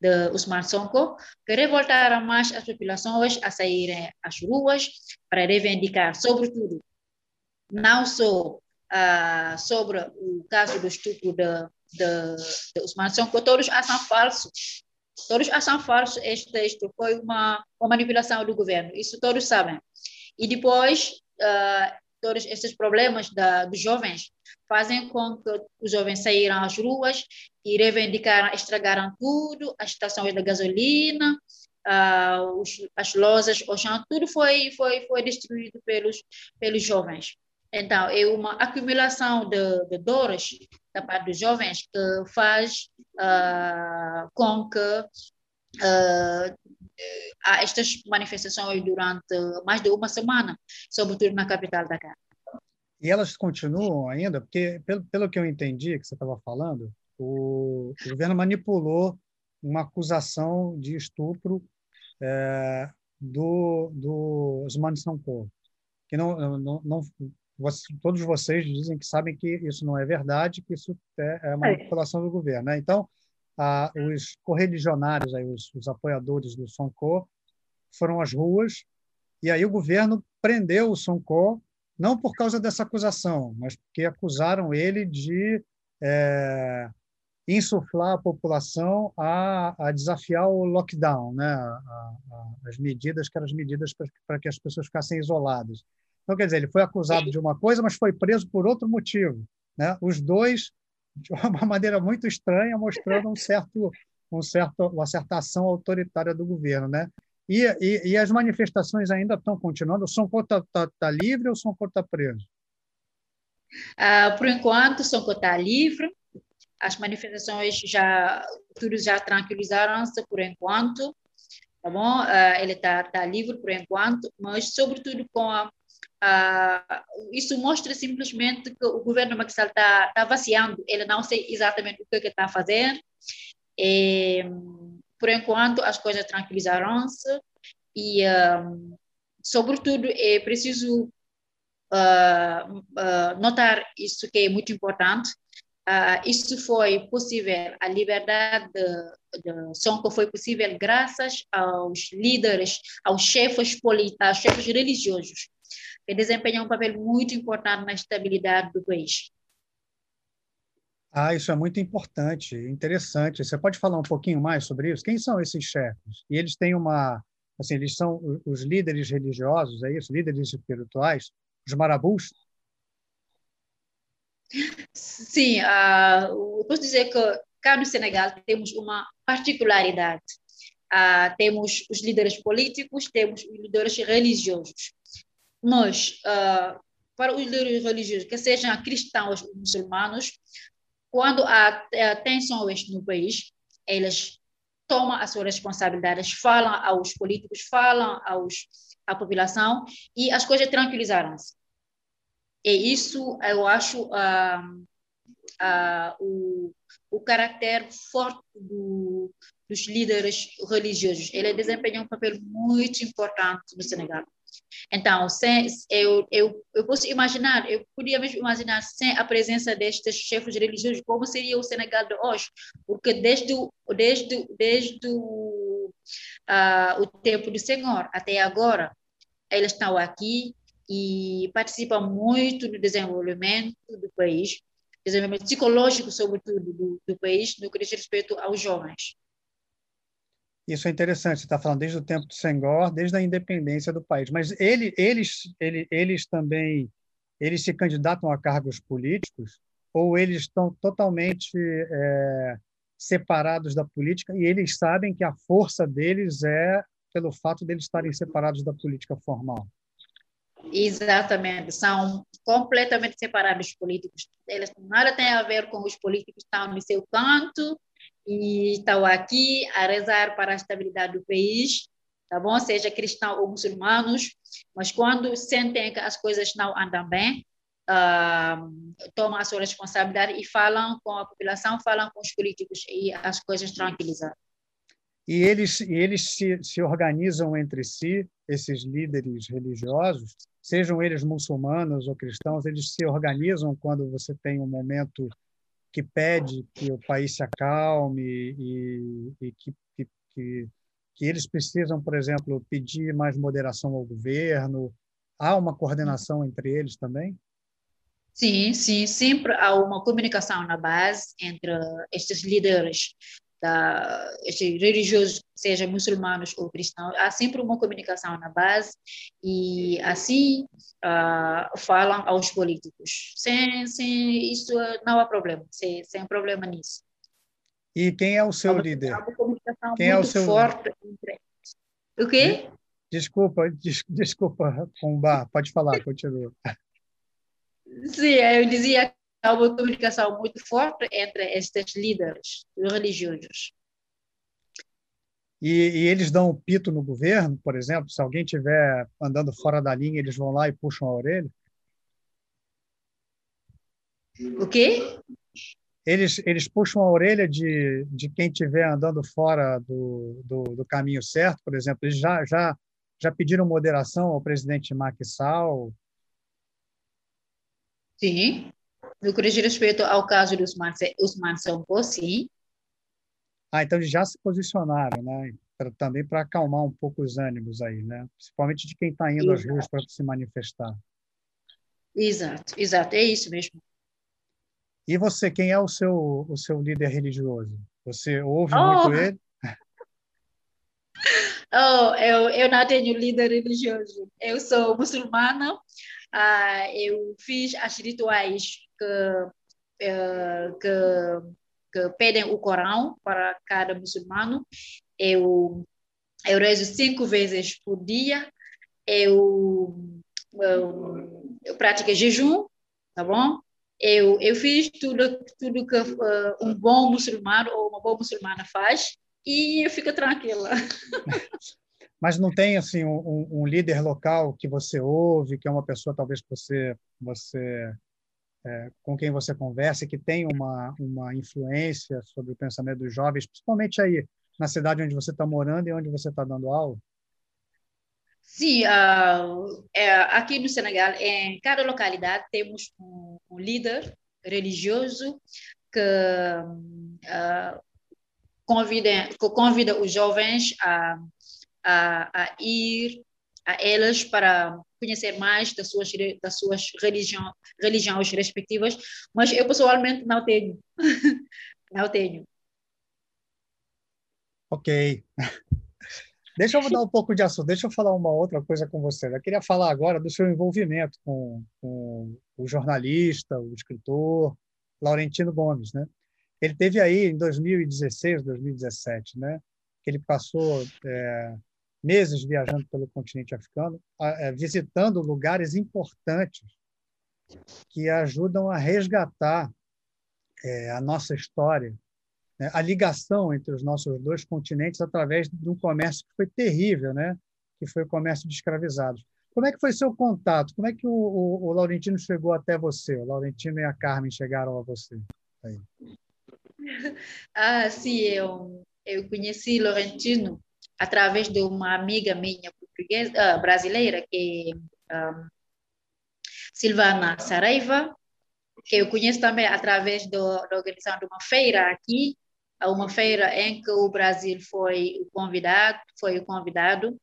de Usman Sonko, que revoltaram mais as populações a saírem às ruas para reivindicar, sobretudo, não só uh, sobre o caso do estupro de, de, de Usman Sonko, todos acham falso. Todos acham falso este texto, foi uma, uma manipulação do governo, isso todos sabem. E depois, uh, todos esses problemas da, dos jovens fazem com que os jovens saíram às ruas e reivindicaram, estragaram tudo, as estações de gasolina, uh, os, as lojas, o chão, tudo foi, foi, foi destruído pelos, pelos jovens. Então, é uma acumulação de, de dores da parte dos jovens que faz uh, com que uh, há estas manifestações durante mais de uma semana, sobretudo na capital da Dakar. E elas continuam ainda, porque, pelo, pelo que eu entendi que você estava falando, o, o, governo manipulou uma acusação de estupro é, do, do Osman Sanko, que não, não, não, você, todos vocês dizem que sabem que isso não é verdade, que isso é, é manipulação do governo. Né? Então, ah, os correligionários, aí, os, os, apoiadores do Sonko, foram às ruas, e aí o governo prendeu o Sonko, não por causa dessa acusação, mas porque acusaram ele de é, insuflar a população a, a, desafiar o lockdown, né? A, a, as medidas que eram as medidas para que as pessoas ficassem isoladas. Então, quer dizer, ele foi acusado de uma coisa, mas foi preso por outro motivo. Né? Os dois, de uma *laughs* maneira muito estranha, mostrando um certo, um certo, uma certa ação autoritária do governo. Né? E, e, e, as manifestações ainda estão continuando? O Sonko está tá, tá livre ou o Sonko está preso? Uh, por enquanto, o Sonko está livre. As manifestações já, tudo já tranquilizaram-se por enquanto. Tá bom? Uh, ele está tá livre por enquanto, mas, sobretudo, com a Uh, isso mostra simplesmente que o governo Maxal está tá vaciando, ele não sei exatamente o que está fazendo. E, por enquanto, as coisas tranquilizaram-se e, um, sobretudo, é preciso uh, uh, notar isso que é muito importante. isso foi possível, a liberdade de, de Sonko foi possível graças aos líderes, aos chefes, aos chefes religiosos que desempenham um papel muito importante na estabilidade do país. Ah, isso é muito importante, interessante. Você pode falar um pouquinho mais sobre isso? Quem são esses chefes? E eles têm uma, assim, eles são os líderes religiosos, é isso? Líderes espirituais, os marabus? Sim, uh, posso dizer que cá no Senegal temos uma particularidade. Uh, temos os líderes políticos, temos os líderes religiosos. Mas, uh, para os líderes religiosos, que sejam cristãos ou muçulmanos, quando há tensões no país, eles tomam as suas responsabilidades, falam aos políticos, falam aos, à população e as coisas tranquilizaram-se. E isso, eu acho, uh, uh, o, o caráter forte do, dos líderes religiosos. Ele desempenha um papel muito importante no Senegal. Então, sem, eu, eu, eu posso imaginar, eu podia mesmo imaginar sem a presença destes chefes religiosos, como seria o Senegal de hoje, porque desde, desde, desde uh, o tempo do Senhor até agora, eles estão aqui e participam muito do desenvolvimento do país, desenvolvimento psicológico, sobretudo, do, do país, no que diz respeito aos jovens. Isso é interessante, você está falando desde o tempo do Senghor, desde a independência do país. Mas ele, eles, ele, eles também eles se candidatam a cargos políticos ou eles estão totalmente é, separados da política e eles sabem que a força deles é pelo fato de eles estarem separados da política formal? Exatamente, são completamente separados políticos. Eles nada tem a ver com os políticos estão no seu canto e estão aqui a rezar para a estabilidade do país, tá bom? Seja cristão ou muçulmanos, mas quando sentem que as coisas não andam bem, uh, tomam a sua responsabilidade e falam com a população, falam com os políticos e as coisas tranquilizam. E eles, eles se, se organizam entre si, esses líderes religiosos, sejam eles muçulmanos ou cristãos, eles se organizam quando você tem um momento que pede que o país se acalme e, e que, que, que, que eles precisam, por exemplo, pedir mais moderação ao governo. Há uma coordenação entre eles também? Sim, sim, sempre há uma comunicação na base entre estes líderes da, religiosos, seja muçulmanos ou cristãos, há sempre uma comunicação na base e assim uh, falam aos políticos. Sem, sem isso não há problema, sem, sem problema nisso. E quem é o seu há líder? Há uma comunicação quem muito é o seu... forte entre O quê? Desculpa, des, desculpa, Kumba, pode falar, continua. *laughs* Sim, eu dizia há uma comunicação muito forte entre estes líderes religiosos. E, e, eles dão um pito no governo, por exemplo, se alguém estiver andando fora da linha, eles vão lá e puxam a orelha? O quê? Eles, eles puxam a orelha de, de quem estiver andando fora do, do, do, caminho certo, por exemplo. Eles já, já, já pediram moderação ao presidente Macky Sall? Sim. No que diz respeito ao caso dos Usman Sonko, sim. Ah, então já se posicionaram, né? Pra, também para acalmar um pouco os ânimos aí, né? Principalmente de quem está indo exato. às ruas para se manifestar. Exato, exato, é isso mesmo. E você, quem é o seu o seu líder religioso? Você ouve oh. muito ele? *laughs* Oh, eu, eu não tenho líder religioso. Eu sou muçulmana. Ah, eu fiz as rituais que, uh, que, que pedem o Corão para cada muçulmano. Eu eu rezo cinco vezes por dia, eu, eu, eu pratico jejum, tá bom? Eu, eu fiz tudo, tudo que uh, um bom muçulmano ou uma boa muçulmana faz e eu fico tranquila. *laughs* Mas não tem assim um, um, líder local que você ouve, que é uma pessoa talvez que você você é, com quem você conversa, que tem uma uma influência sobre o pensamento dos jovens, principalmente aí na cidade onde você está morando e onde você está dando aula? Sim, uh, é, aqui no Senegal, em cada localidade, temos um, um líder religioso que uh, convida, que convida os jovens a, a, a, ir a elas para conhecer mais das suas, das suas religião, religiões respectivas, mas eu pessoalmente não tenho. *laughs* não tenho. Ok. *laughs* Deixa eu mudar um pouco de assunto, deixa eu falar uma outra coisa com você. Eu queria falar agora do seu envolvimento com, com o jornalista, o escritor Laurentino Gomes, né? Ele teve aí em 2016, 2017, né? Que ele passou é, meses viajando pelo continente africano, é, visitando lugares importantes que ajudam a resgatar é, a nossa história né, a ligação entre os nossos dois continentes através de um comércio que foi terrível, né? que foi o comércio de escravizados. Como é que foi seu contato? Como é que o, o, o Laurentino chegou até você? O Laurentino e a Carmen chegaram a você? Aí. *laughs* Ah, sim, eu, eu conheci Laurentino através de uma amiga minha portuguesa, uh, brasileira, que um, ah, Silvana Saraiva, que eu conheço também através do, da organização de uma feira aqui uma feira em que o Brasil foi o convidado, foi o convidado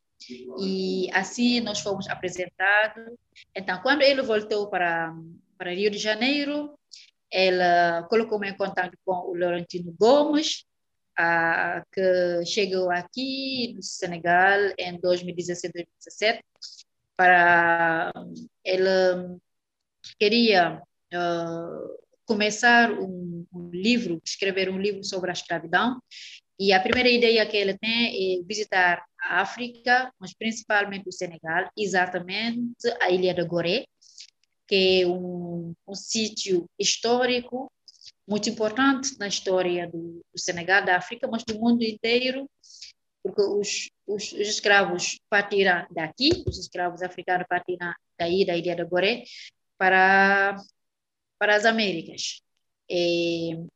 e assim nós fomos apresentados. Então, quando ele voltou para para Rio de Janeiro, ela colocou-me em contato com o Laurentino Gomes, que chegou aqui no Senegal em 2016, 2017, para ela queria uh, começar um, um, livro, escrever um livro sobre a escravidão. E a primeira ideia que ele tem é visitar a África, mas principalmente o Senegal, exatamente a Ilha de Gorée, que é um, um sítio histórico muito importante na história do, do, Senegal, da África, mas do mundo inteiro, porque os, os, os escravos partiram daqui, os escravos africanos partiram daí, da Ilha de Gorée, para para as Américas. É,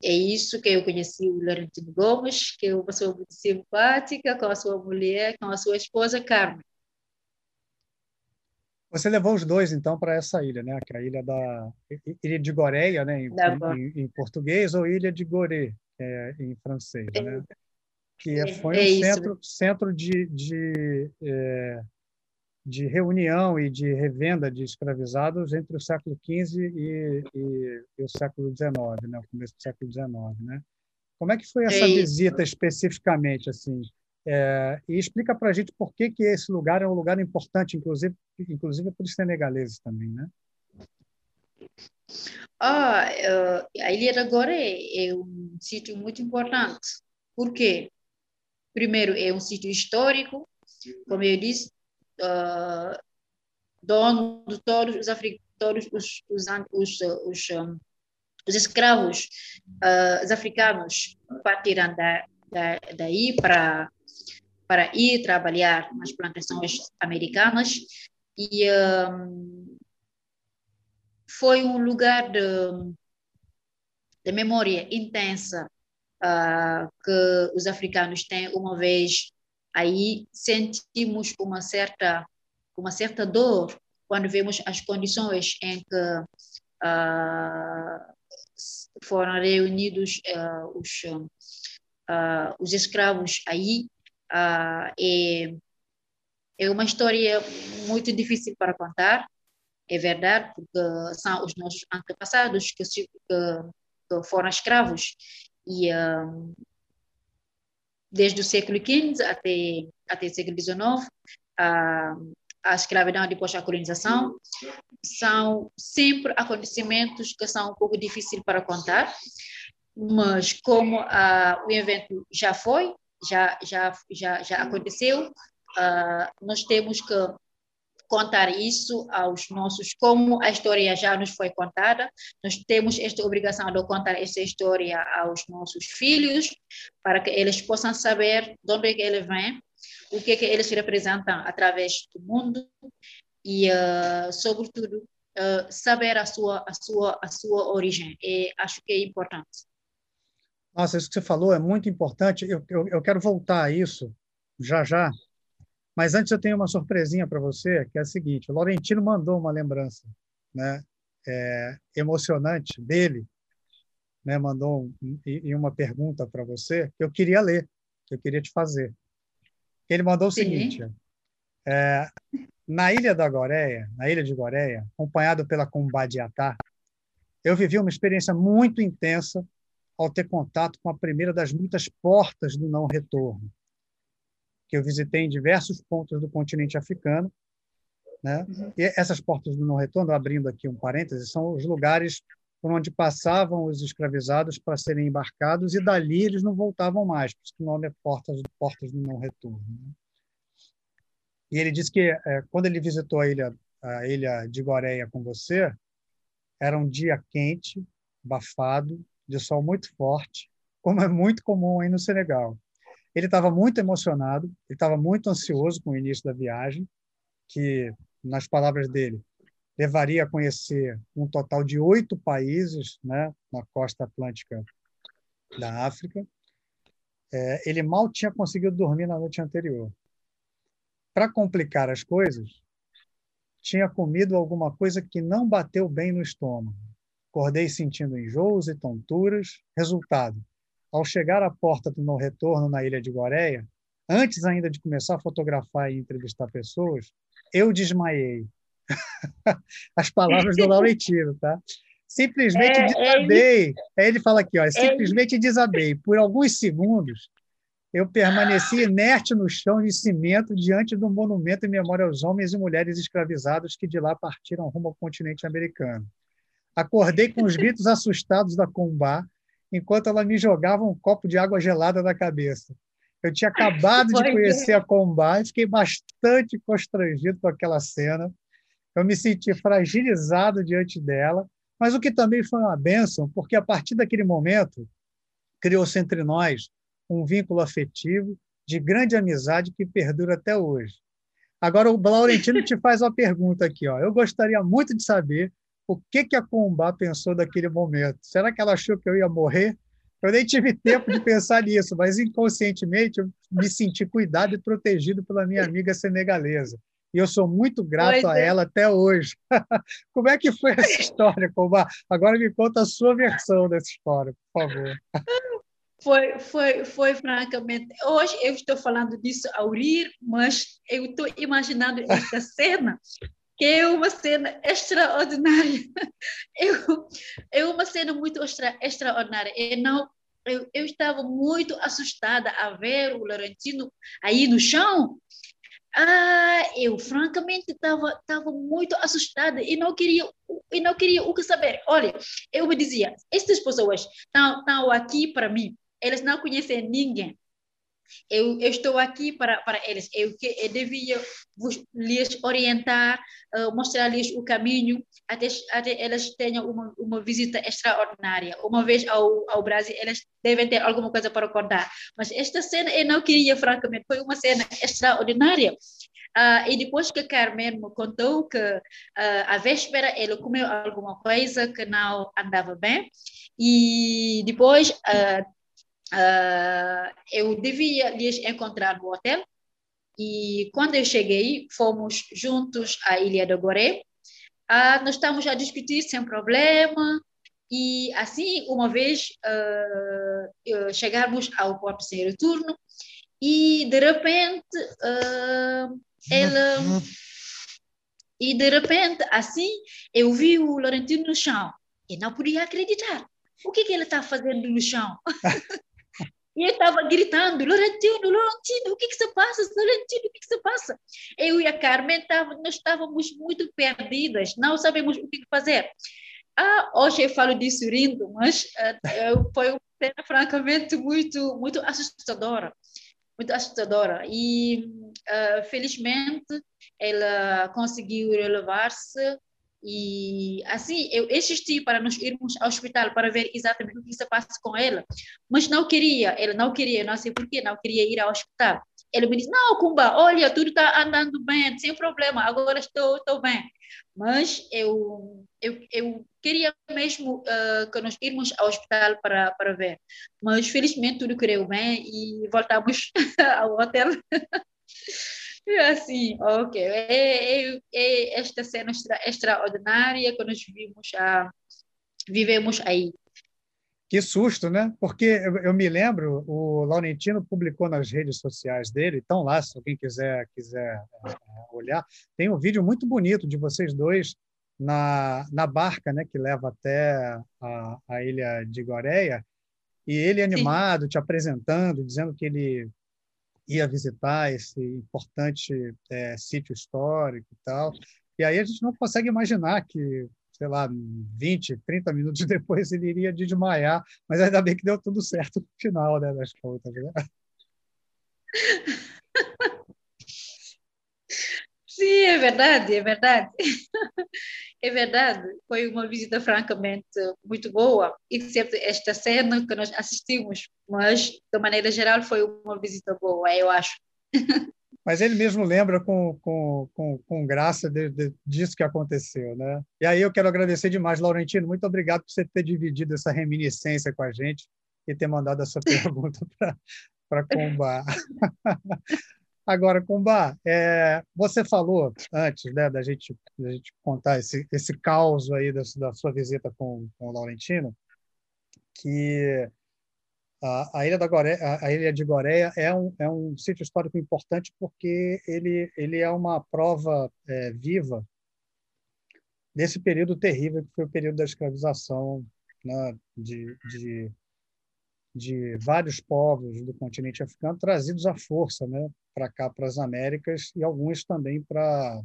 é isso que eu conheci o Laurentino Gomes, que é uma pessoa muito simpática, com a sua mulher, com a sua esposa Carmen. Você levou os dois, então, para essa ilha, né? Que é a ilha da Ilha de Goreia, né? Em, em, em português, ou Ilha de Gorée, é, em francês, né? Que é, foi um centro, centro de, de é, de reunião e de revenda de escravizados entre o século XV e, e, e o século XIX, né, o começo do século XIX, né? Como é que foi essa é visita especificamente, assim? É, e explica para a gente por que que esse lugar é um lugar importante, inclusive, inclusive para os senegaleses também, né? Ah, a Ilha agora é, é um sítio muito importante. Por quê? Primeiro, é um sítio histórico, como eu disse, uh, dono de todos os africanos, todos os, os, os, os, um, os escravos uh, os africanos partiram da, da, daí para para ir trabalhar nas plantações americanas e um, foi um lugar de, de memória intensa uh, que os africanos têm uma vez aí sentimos uma certa, uma certa dor quando vemos as condições em que uh, foram reunidos uh, os, uh, os escravos aí. É, é uma história muito difícil para contar, é verdade, porque são os nossos antepassados que, que, que foram escravos. E desde o século XV até, até o século XIX, a, a escravidão depois da colonização, são sempre acontecimentos que são um pouco difíceis para contar, mas como a, o evento já foi, já, já, já, já aconteceu. Uh, nós temos que contar isso aos nossos, como a história já nos foi contada, nós temos esta obrigação de contar essa história aos nossos filhos, para que eles possam saber de onde é que ele vem, o que é que eles representam através do mundo e, uh, sobretudo, uh, saber a sua, a, sua, a sua origem. E acho que é importante. Nossa, isso que você falou é muito importante. Eu, eu, eu quero voltar a isso já já, mas antes eu tenho uma surpresinha para você, que é a seguinte: o Laurentino mandou uma lembrança né, é, emocionante dele, né, mandou um, e, uma pergunta para você que eu queria ler, que eu queria te fazer. Ele mandou o Sim. seguinte: é, na ilha da Goreia, na ilha de Goreia, acompanhado pela Kumbadiatá, eu vivi uma experiência muito intensa ao ter contato com a primeira das muitas portas do não retorno que eu visitei em diversos pontos do continente africano. Né? Uhum. E essas portas do não retorno, abrindo aqui um parêntese, são os lugares por onde passavam os escravizados para serem embarcados e dali eles não voltavam mais, por isso que o nome é portas, portas do não retorno. Né? E ele disse que é, quando ele visitou a ilha, a ilha de Goreia com você, era um dia quente, abafado, de sol muito forte, como é muito comum aí no Senegal. Ele estava muito emocionado, ele estava muito ansioso com o início da viagem, que, nas palavras dele, levaria a conhecer um total de oito países né, na costa atlântica da África. É, ele mal tinha conseguido dormir na noite anterior. Para complicar as coisas, tinha comido alguma coisa que não bateu bem no estômago. Acordei sentindo enjoos e tonturas. Resultado: ao chegar à porta do não retorno na ilha de Goreia, antes ainda de começar a fotografar e entrevistar pessoas, eu desmaiei. *laughs* As palavras do Laurentino, tá? Simplesmente é, desabei. É, ele fala aqui, ó, é simplesmente é, desabei. Por alguns segundos, eu permaneci inerte no chão de cimento diante do monumento em memória aos homens e mulheres escravizados que de lá partiram rumo ao continente americano. Acordei com os gritos assustados da Combá enquanto ela me jogava um copo de água gelada na cabeça. Eu tinha acabado de conhecer a Combate, fiquei bastante constrangido com aquela cena. Eu me senti fragilizado diante dela, mas o que também foi uma bênção, porque a partir daquele momento criou-se entre nós um vínculo afetivo de grande amizade que perdura até hoje. Agora, o Laurentino te faz uma pergunta aqui. Ó. Eu gostaria muito de saber o que, que a Combá pensou daquele momento. Será que ela achou que eu ia morrer? Eu nem tive tempo de pensar nisso, mas inconscientemente eu me senti cuidado e protegido pela minha amiga senegalesa. E eu sou muito grato pois a é. ela até hoje. *laughs* Como é que foi essa história, Combá? Agora me conta a sua versão dessa história, por favor. Foi, foi, foi francamente. Hoje eu estou falando disso ao rir, mas eu estou imaginando esta cena que é uma cena extraordinária. *laughs* Eu, é uma cena muito extra, extraordinária. Eu, não, eu, eu estava muito assustada a ver o Laurentino aí no chão. Ah, eu francamente estava estava muito assustada e não queria e não queria o que saber. Olha, eu me dizia, estas pessoas estão aqui para mim, elas não conhecem ninguém. Eu, eu estou aqui para, para eles. Eu, eu devia lhes orientar, uh, mostrar-lhes o caminho, até, até elas tenham uma, uma visita extraordinária. Uma vez ao, ao Brasil, elas devem ter alguma coisa para contar. Mas esta cena eu não queria, francamente, foi uma cena extraordinária. Uh, e depois que Carmen me contou que uh, à véspera ele comeu alguma coisa que não andava bem, e depois uh, uh, eu devia lhes encontrar no hotel. E quando eu cheguei, fomos juntos à Ilha do Goré. Uh, nós estamos a discutir sem problema. E assim, uma vez uh, chegarmos ao sem retorno, e de repente uh, ela e de repente assim eu vi o Laurentino no chão e não podia acreditar o que que ele está fazendo no chão *laughs* E eu estava gritando, Laurentino, Laurentino, o que que se passa? Laurentino, o que que se passa? Eu e a Carmen, tava, nós estávamos muito perdidas, não sabemos o que fazer. Ah, hoje eu falo disso rindo, mas uh, foi uma cena francamente muito, muito assustadora. muito assustadora. E, uh, felizmente, ela conseguiu relevar-se e assim, eu insisti para nós irmos ao hospital para ver exatamente o que se passa com ela, mas não queria, ela não queria, não sei porquê, não queria ir ao hospital. Ele me disse: Não, Kumba, olha, tudo está andando bem, sem problema, agora estou, estou bem. Mas eu, eu, eu queria mesmo uh, que nós irmos ao hospital para, para ver. Mas felizmente tudo correu bem e voltamos *laughs* ao hotel. *laughs* assim, ok. É, é, é, esta cena extra, extraordinária que nós vivemos, a, vivemos aí. Que susto, né? Porque eu, eu, me lembro, o Laurentino publicou nas redes sociais dele, então lá, se alguém quiser, quiser é, olhar, tem um vídeo muito bonito de vocês dois na, na barca né, que leva até a, a ilha de Goreia, e ele animado, Sim. te apresentando, dizendo que ele ia visitar esse importante é, sítio histórico e tal. E aí a gente não consegue imaginar que, sei lá, 20, 30 minutos *laughs* depois ele iria desmaiar, mas ainda bem que deu tudo certo no final né, das contas. Né? *laughs* Sim, é verdade, é verdade. *laughs* É verdade, foi uma visita francamente muito boa, exceto esta cena que nós assistimos, mas de maneira geral foi uma visita boa, eu acho. *laughs* Mas ele mesmo lembra com, com, com, com graça de, de, disso que aconteceu, né? E aí eu quero agradecer demais, Laurentino, muito obrigado por você ter dividido essa reminiscência com a gente e ter mandado essa *laughs* pergunta para Combar. *laughs* Agora, Kumba, é, você falou antes né, da, gente, da gente contar esse, esse caos aí da, da sua visita com, com o Laurentino, que a, a, Ilha da Goreia, a, Ilha de Goreia é um, é um sítio histórico importante porque ele, ele é uma prova é, viva desse período terrível que foi o período da escravização né, de, de de vários povos do continente africano trazidos à força né, para cá, para as Américas, e alguns também para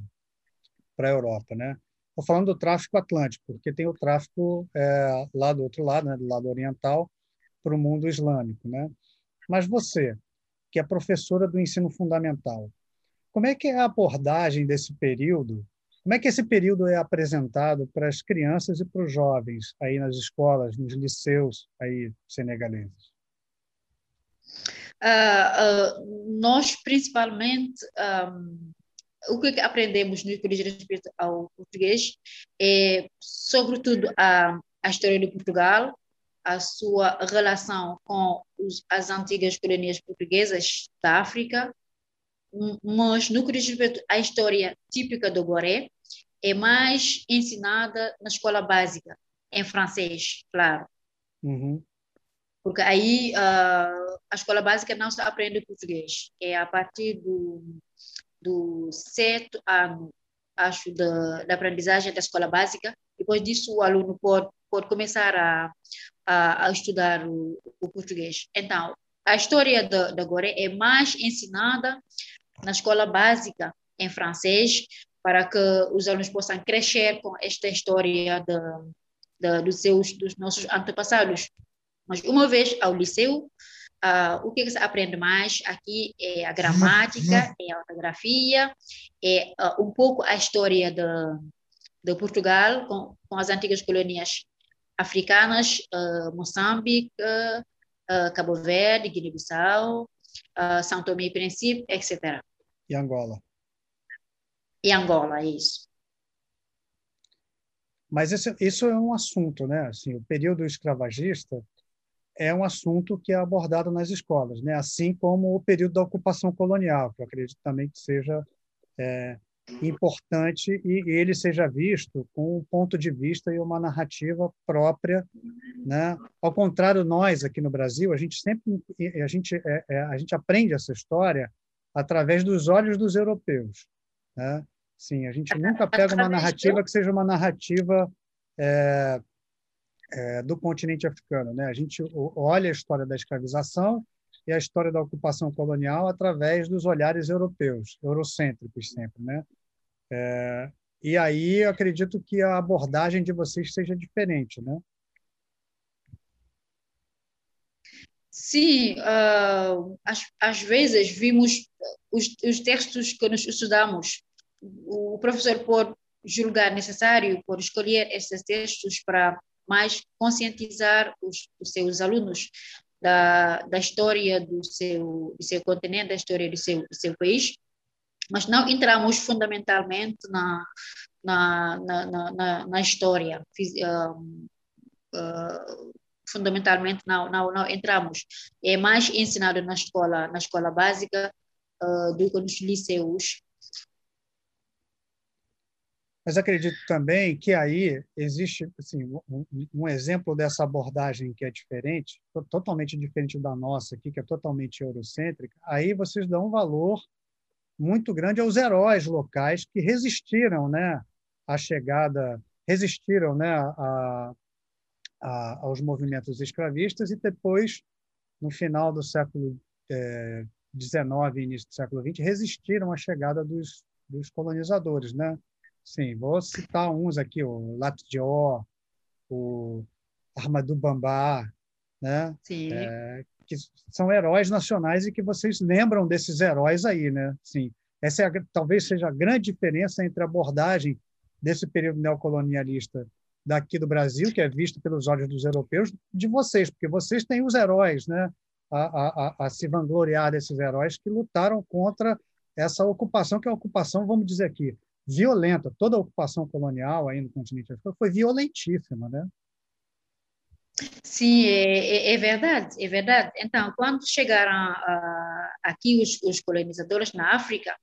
a Europa. Né? Estou falando do tráfico atlântico, porque tem o tráfico é, lá do outro lado, né, do lado oriental, para o mundo islâmico. Né? Mas você, que é professora do ensino fundamental, como é que é a abordagem desse período como é que esse período é apresentado para as crianças e para os jovens aí nas escolas, nos liceus aí senegaleses? Uh, uh, nós, principalmente, um, o que aprendemos no que diz respeito ao português é, sobretudo, a, a história de Portugal, a sua relação com os, as antigas colônias portuguesas da África, mas no que diz respeito à história típica do Goré, é mais ensinada na escola básica, em francês, claro. Uhum. Porque aí uh, a escola básica não se aprende português. É a partir do, do ano, acho, da, da aprendizagem da escola básica. Depois disso, o aluno pode, pode começar a, a, a estudar o, o, português. Então, a história da, da Goré é mais ensinada na escola básica em francês, para que os alunos possam crescer com esta história de, de, dos, seus, dos nossos antepassados. Mas uma vez ao liceu, uh, o que se aprende mais aqui é a gramática, é a ortografia, é uh, um pouco a história de, de Portugal com, com as antigas colônias africanas, uh, Moçambique, Cabo Verde, Guiné-Bissau, São Tomé e Príncipe, etc. E Angola e Angola, é isso. Mas isso, isso é um assunto, né? Assim, o período escravagista é um assunto que é abordado nas escolas, né? Assim como o período da ocupação colonial, que eu acredito também que seja é, importante e ele seja visto com um ponto de vista e uma narrativa própria, né? Ao contrário, nós aqui no Brasil, a gente sempre a gente é, é, a gente aprende essa história através dos olhos dos europeus, né? Sim, a gente nunca *laughs* pega uma narrativa que seja uma narrativa é, é, do continente africano. Né? A gente olha a história da escravização e a história da ocupação colonial através dos olhares europeus, eurocêntricos sempre. Né? É, e aí eu acredito que a abordagem de vocês seja diferente. Né? Sim, uh, às, às vezes vimos os, os textos que nós estudamos, o professor pode julgar necessário, pode escolher esses textos para mais conscientizar os, os seus alunos da, da história do seu, do seu continente, da história do seu, do seu país, mas não entramos fundamentalmente na, na, na, na, na história. Uh, uh, fundamentalmente não, não, não entramos. É mais ensinado na escola, na escola básica uh, do que nos liceus. Mas acredito também que aí existe assim, um, um, exemplo dessa abordagem que é diferente, totalmente diferente da nossa aqui, que é totalmente eurocêntrica. Aí vocês dão um valor muito grande aos heróis locais que resistiram né, à chegada, resistiram né, a, a, aos movimentos escravistas e depois, no final do século XIX é, início do século XX, resistiram à chegada dos, dos colonizadores. Né? Sim, vou citar uns aqui, o Latjó, o Armadu Bambá, né? Sim. É, que são heróis nacionais e que vocês lembram desses heróis aí, né? Sim, essa é a, talvez seja a grande diferença entre a abordagem desse período neocolonialista daqui do Brasil, que é visto pelos olhos dos europeus, de vocês, porque vocês têm os heróis, né? A, a, a, se vangloriar desses heróis que lutaram contra essa ocupação, que é a ocupação, vamos dizer aqui, violenta. Toda a ocupação colonial aí no continente africano foi violentíssima, né? Sim, é, é, é, verdade, é verdade. Então, quando chegaram uh, aqui os, os, colonizadores na África,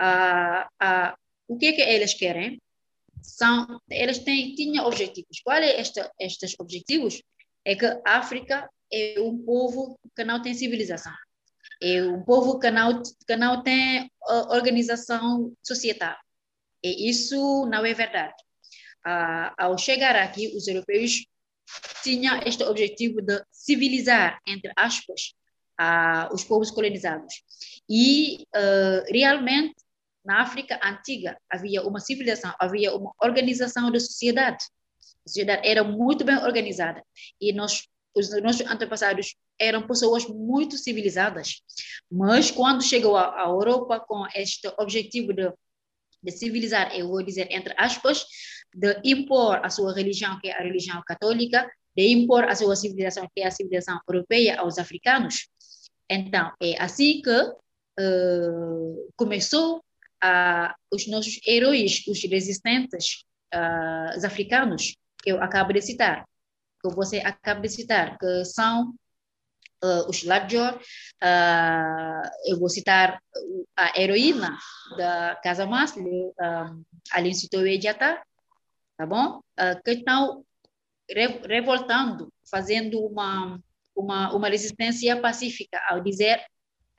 uh, uh, o que é que eles querem? são, eles têm, tinham objetivos. Quais é esta, estes objetivos? É que a África é um povo que não tem civilização. É um povo que não, que não tem organização societária. E isso não é verdade. Ah, ao chegar aqui, os europeus tinham este objetivo de civilizar, entre aspas, ah, os povos colonizados. E uh, realmente na África antiga havia uma civilização, havia uma organização da sociedade. A sociedade era muito bem organizada e nós, os nossos antepassados eram pessoas muito civilizadas. Mas quando chegou à Europa com este objetivo de, de civilizar, eu vou dizer entre aspas, de impor a sua religião, que é a religião católica, de impor a sua civilização, que é a civilização europeia, aos africanos. Então, é assim que uh, começou uh, os nossos heróis, os resistentes uh, os africanos, que eu acabo de citar, que você acaba de citar, que são uh, os Ladjor, uh, eu vou citar a heroína da Casa Masli, um, Aline Sitoe Diata, tá bom? Uh, que estão re revoltando, fazendo uma, uma, uma resistência pacífica ao dizer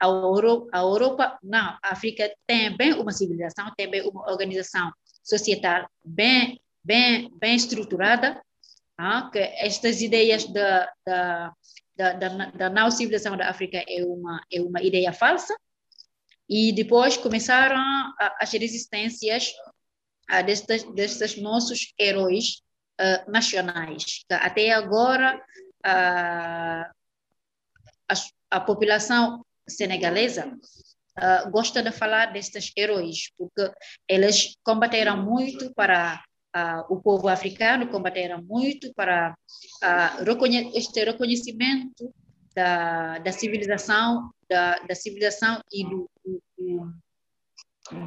a Europa, a Europa, não, a África tem bem uma civilização, tem bem uma organização societal bem, bem, bem estruturada, ah, que estas ideias da, da, da, da, da não civilização da África é uma, é uma ideia falsa, e depois começaram as resistências uh, destes, destes nossos heróis uh, nacionais, que até agora uh, a, a população senegalesa uh, gosta de falar destes heróis, porque eles combateram muito para uh, o povo africano, combateram muito para uh, reconhe este reconhecimento da, da civilização, da, da civilização e do, do,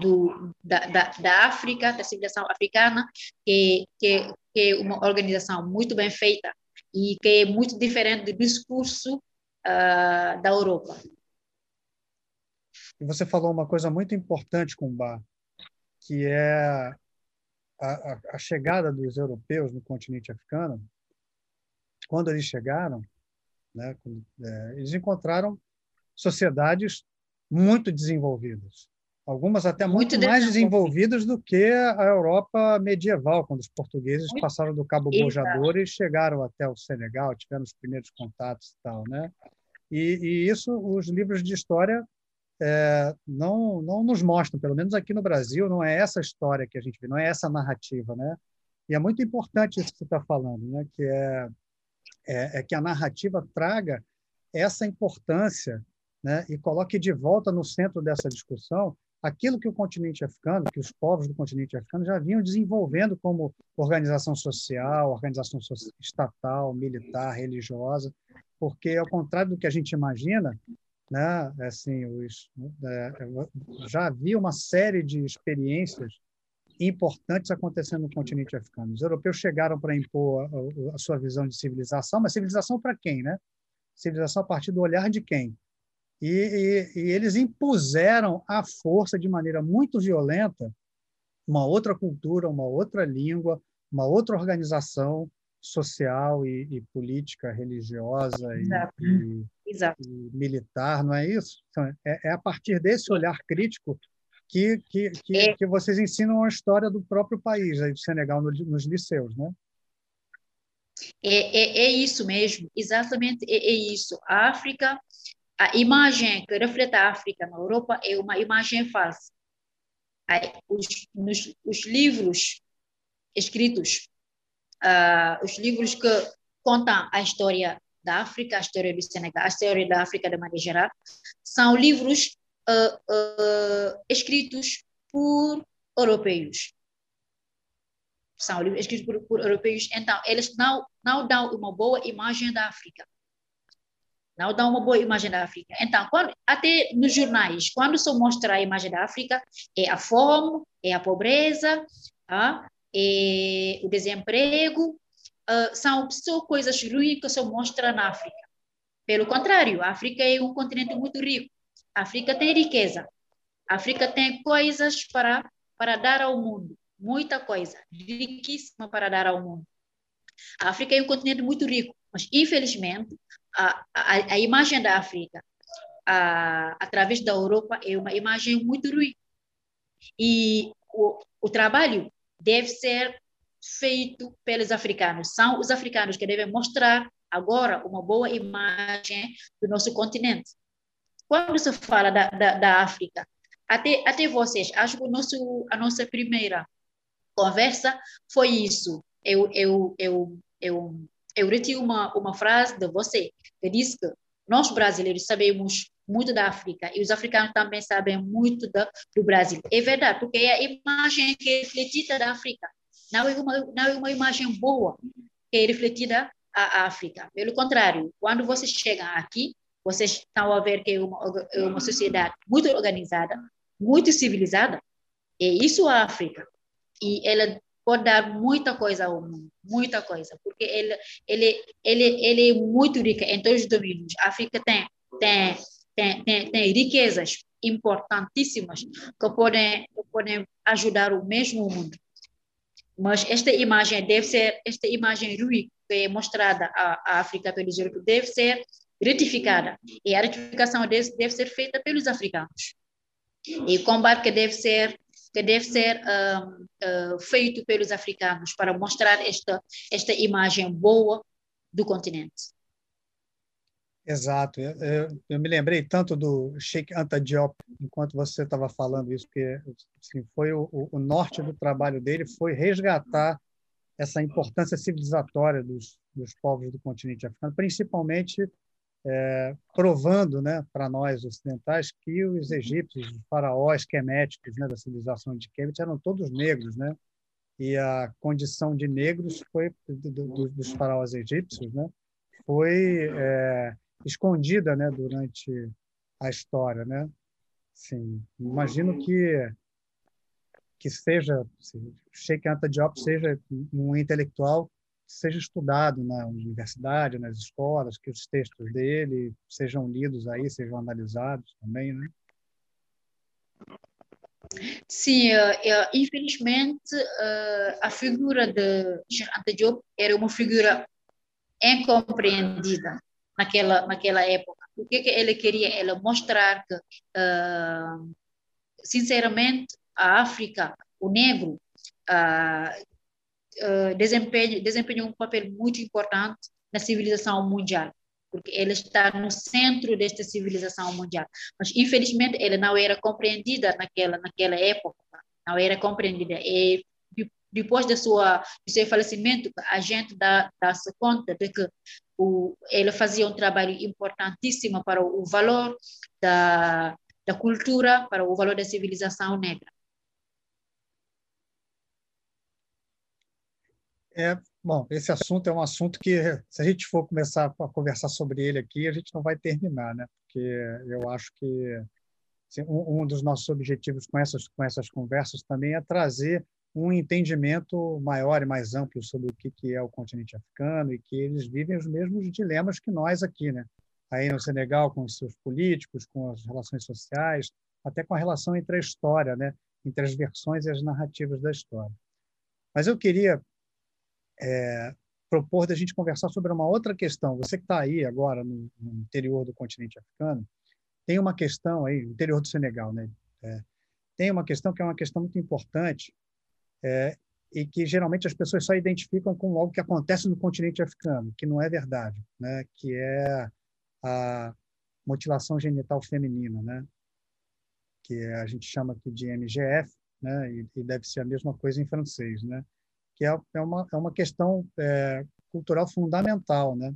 do da, da, da, África, da civilização africana, que, que, que é uma organização muito bem feita e que é muito diferente do discurso uh, da Europa. E você falou uma coisa muito importante, Kumba, que é a, a, chegada dos europeus no continente africano. Quando eles chegaram, né, é, eles encontraram sociedades muito desenvolvidas, algumas até muito, muito mais desenvolvidas do que a Europa medieval, quando os portugueses passaram do Cabo Bojador e chegaram até o Senegal, tiveram os primeiros contatos e tal, né? E, e isso os livros de história é, não, não nos mostram, pelo menos aqui no Brasil, não é essa história que a gente vê, não é essa narrativa, né? E é muito importante isso que você está falando, né? Que é, é, é, que a narrativa traga essa importância né, e coloque de volta no centro dessa discussão aquilo que o continente africano, que os povos do continente africano já vinham desenvolvendo como organização social, organização estatal, militar, religiosa, porque ao contrário do que a gente imagina, né, assim, os, é, já havia uma série de experiências importantes acontecendo no continente africano. Os europeus chegaram para impor a, a, sua visão de civilização, mas civilização para quem, né? Civilização a partir do olhar de quem? E, e, e, eles impuseram à força, de maneira muito violenta, uma outra cultura, uma outra língua, uma outra organização social e, e política, religiosa e, e, militar, não é isso? Então, é, é, a partir desse olhar crítico que, que, que, é. que, vocês ensinam a história do próprio país, aí do Senegal, no, nos liceus, né? É, é, é, isso mesmo, exatamente é, é isso. A África a imagem que reflete a África na Europa é uma imagem falsa. Os, nos, os livros escritos, uh, os livros que contam a história da África, a história do Senegal, a história da África de maneira geral, são livros uh, uh, escritos por europeus. São livros escritos por, por, europeus, então eles não, não dão uma boa imagem da África não dá uma boa imagem da África. Então, quando, até nos jornais, quando se mostra a imagem da África, é a fome, é a pobreza, tá? é o desemprego, uh, são só coisas ruins que se mostra na África. Pelo contrário, a África é um continente muito rico. A África tem riqueza. A África tem coisas para, para dar ao mundo. Muita coisa, riquíssima para dar ao mundo. A África é um continente muito rico, mas infelizmente a, a, a imagem da África a, através da Europa é uma imagem muito ruim. E o, o trabalho deve ser feito pelos africanos. São os africanos que devem mostrar agora uma boa imagem do nosso continente. Quando se fala da, da, da África, até, até vocês, acho que o nosso, a nossa primeira conversa foi isso. Eu, eu, eu, eu eu retiro uma, uma frase de você, que diz que nós brasileiros sabemos muito da África e os africanos também sabem muito da, do Brasil. É verdade, porque é a imagem que é refletida da África. Não é uma, não é uma imagem boa que é refletida a África. Pelo contrário, quando vocês chegam aqui, vocês estão a ver que é uma, é uma sociedade muito organizada, muito civilizada. É isso a África. E ela pode dar muita coisa ao mundo, muita coisa, porque ele, ele, ele, ele é muito rico em todos os domínios. A África tem, tem, tem, tem, tem riquezas importantíssimas que podem, que podem ajudar o mesmo mundo. Mas esta imagem deve ser, esta imagem ruim que é mostrada à, África pelos europeus deve ser retificada. E a retificação deve, deve ser feita pelos africanos. E o combate que deve ser que deve ser uh, feito pelos africanos para mostrar esta, esta imagem boa do continente. Exato. Eu, eu, eu, me lembrei tanto do Sheikh Anta Diop enquanto você estava falando isso, porque assim, foi o, o, norte do trabalho dele foi resgatar essa importância civilizatória dos, dos povos do continente africano, principalmente é, provando né, para nós ocidentais que os egípcios, os faraós queméticos né, da civilização de Kemet eram todos negros, né? E a condição de negros foi do, do, dos faraós egípcios, né? Foi é, escondida, né, durante a história, né? Sim, imagino que que seja, assim, Sheikh Anta Diop seja um intelectual seja estudado na universidade, nas escolas, que os textos dele sejam lidos aí, sejam analisados também, né? Sim, uh, infelizmente uh, a figura de Anta Diop era uma figura incompreendida naquela naquela época. O que, que ele queria? Ele mostrar que, uh, sinceramente, a África, o negro, uh, desempenha, desempenhou um papel muito importante na civilização mundial, porque ele está no centro desta civilização mundial. Mas, infelizmente, ele não era compreendida naquela, naquela época, não era compreendida. E depois da sua, do seu falecimento, a gente dá, dá-se conta de que o, ele fazia um trabalho importantíssimo para o valor da, da cultura, para o valor da civilização negra. É, bom, esse assunto é um assunto que, se a gente for começar a conversar sobre ele aqui, a gente não vai terminar, né? Porque eu acho que assim, um, um dos nossos objetivos com essas, com essas conversas também é trazer um entendimento maior e mais amplo sobre o que, é o continente africano e que eles vivem os mesmos dilemas que nós aqui, né? Aí no Senegal, com os seus políticos, com as relações sociais, até com a relação entre a história, né? Entre as versões e as narrativas da história. Mas eu queria é, propor da gente conversar sobre uma outra questão. Você que está aí agora no, no, interior do continente africano, tem uma questão aí, interior do Senegal, né? É, tem uma questão que é uma questão muito importante é, e que geralmente as pessoas só identificam com algo que acontece no continente africano, que não é verdade, né? Que é a mutilação genital feminina, né? Que a gente chama aqui de MGF, né? E, e deve ser a mesma coisa em francês, né? que é, é, uma, é uma questão é, cultural fundamental, né?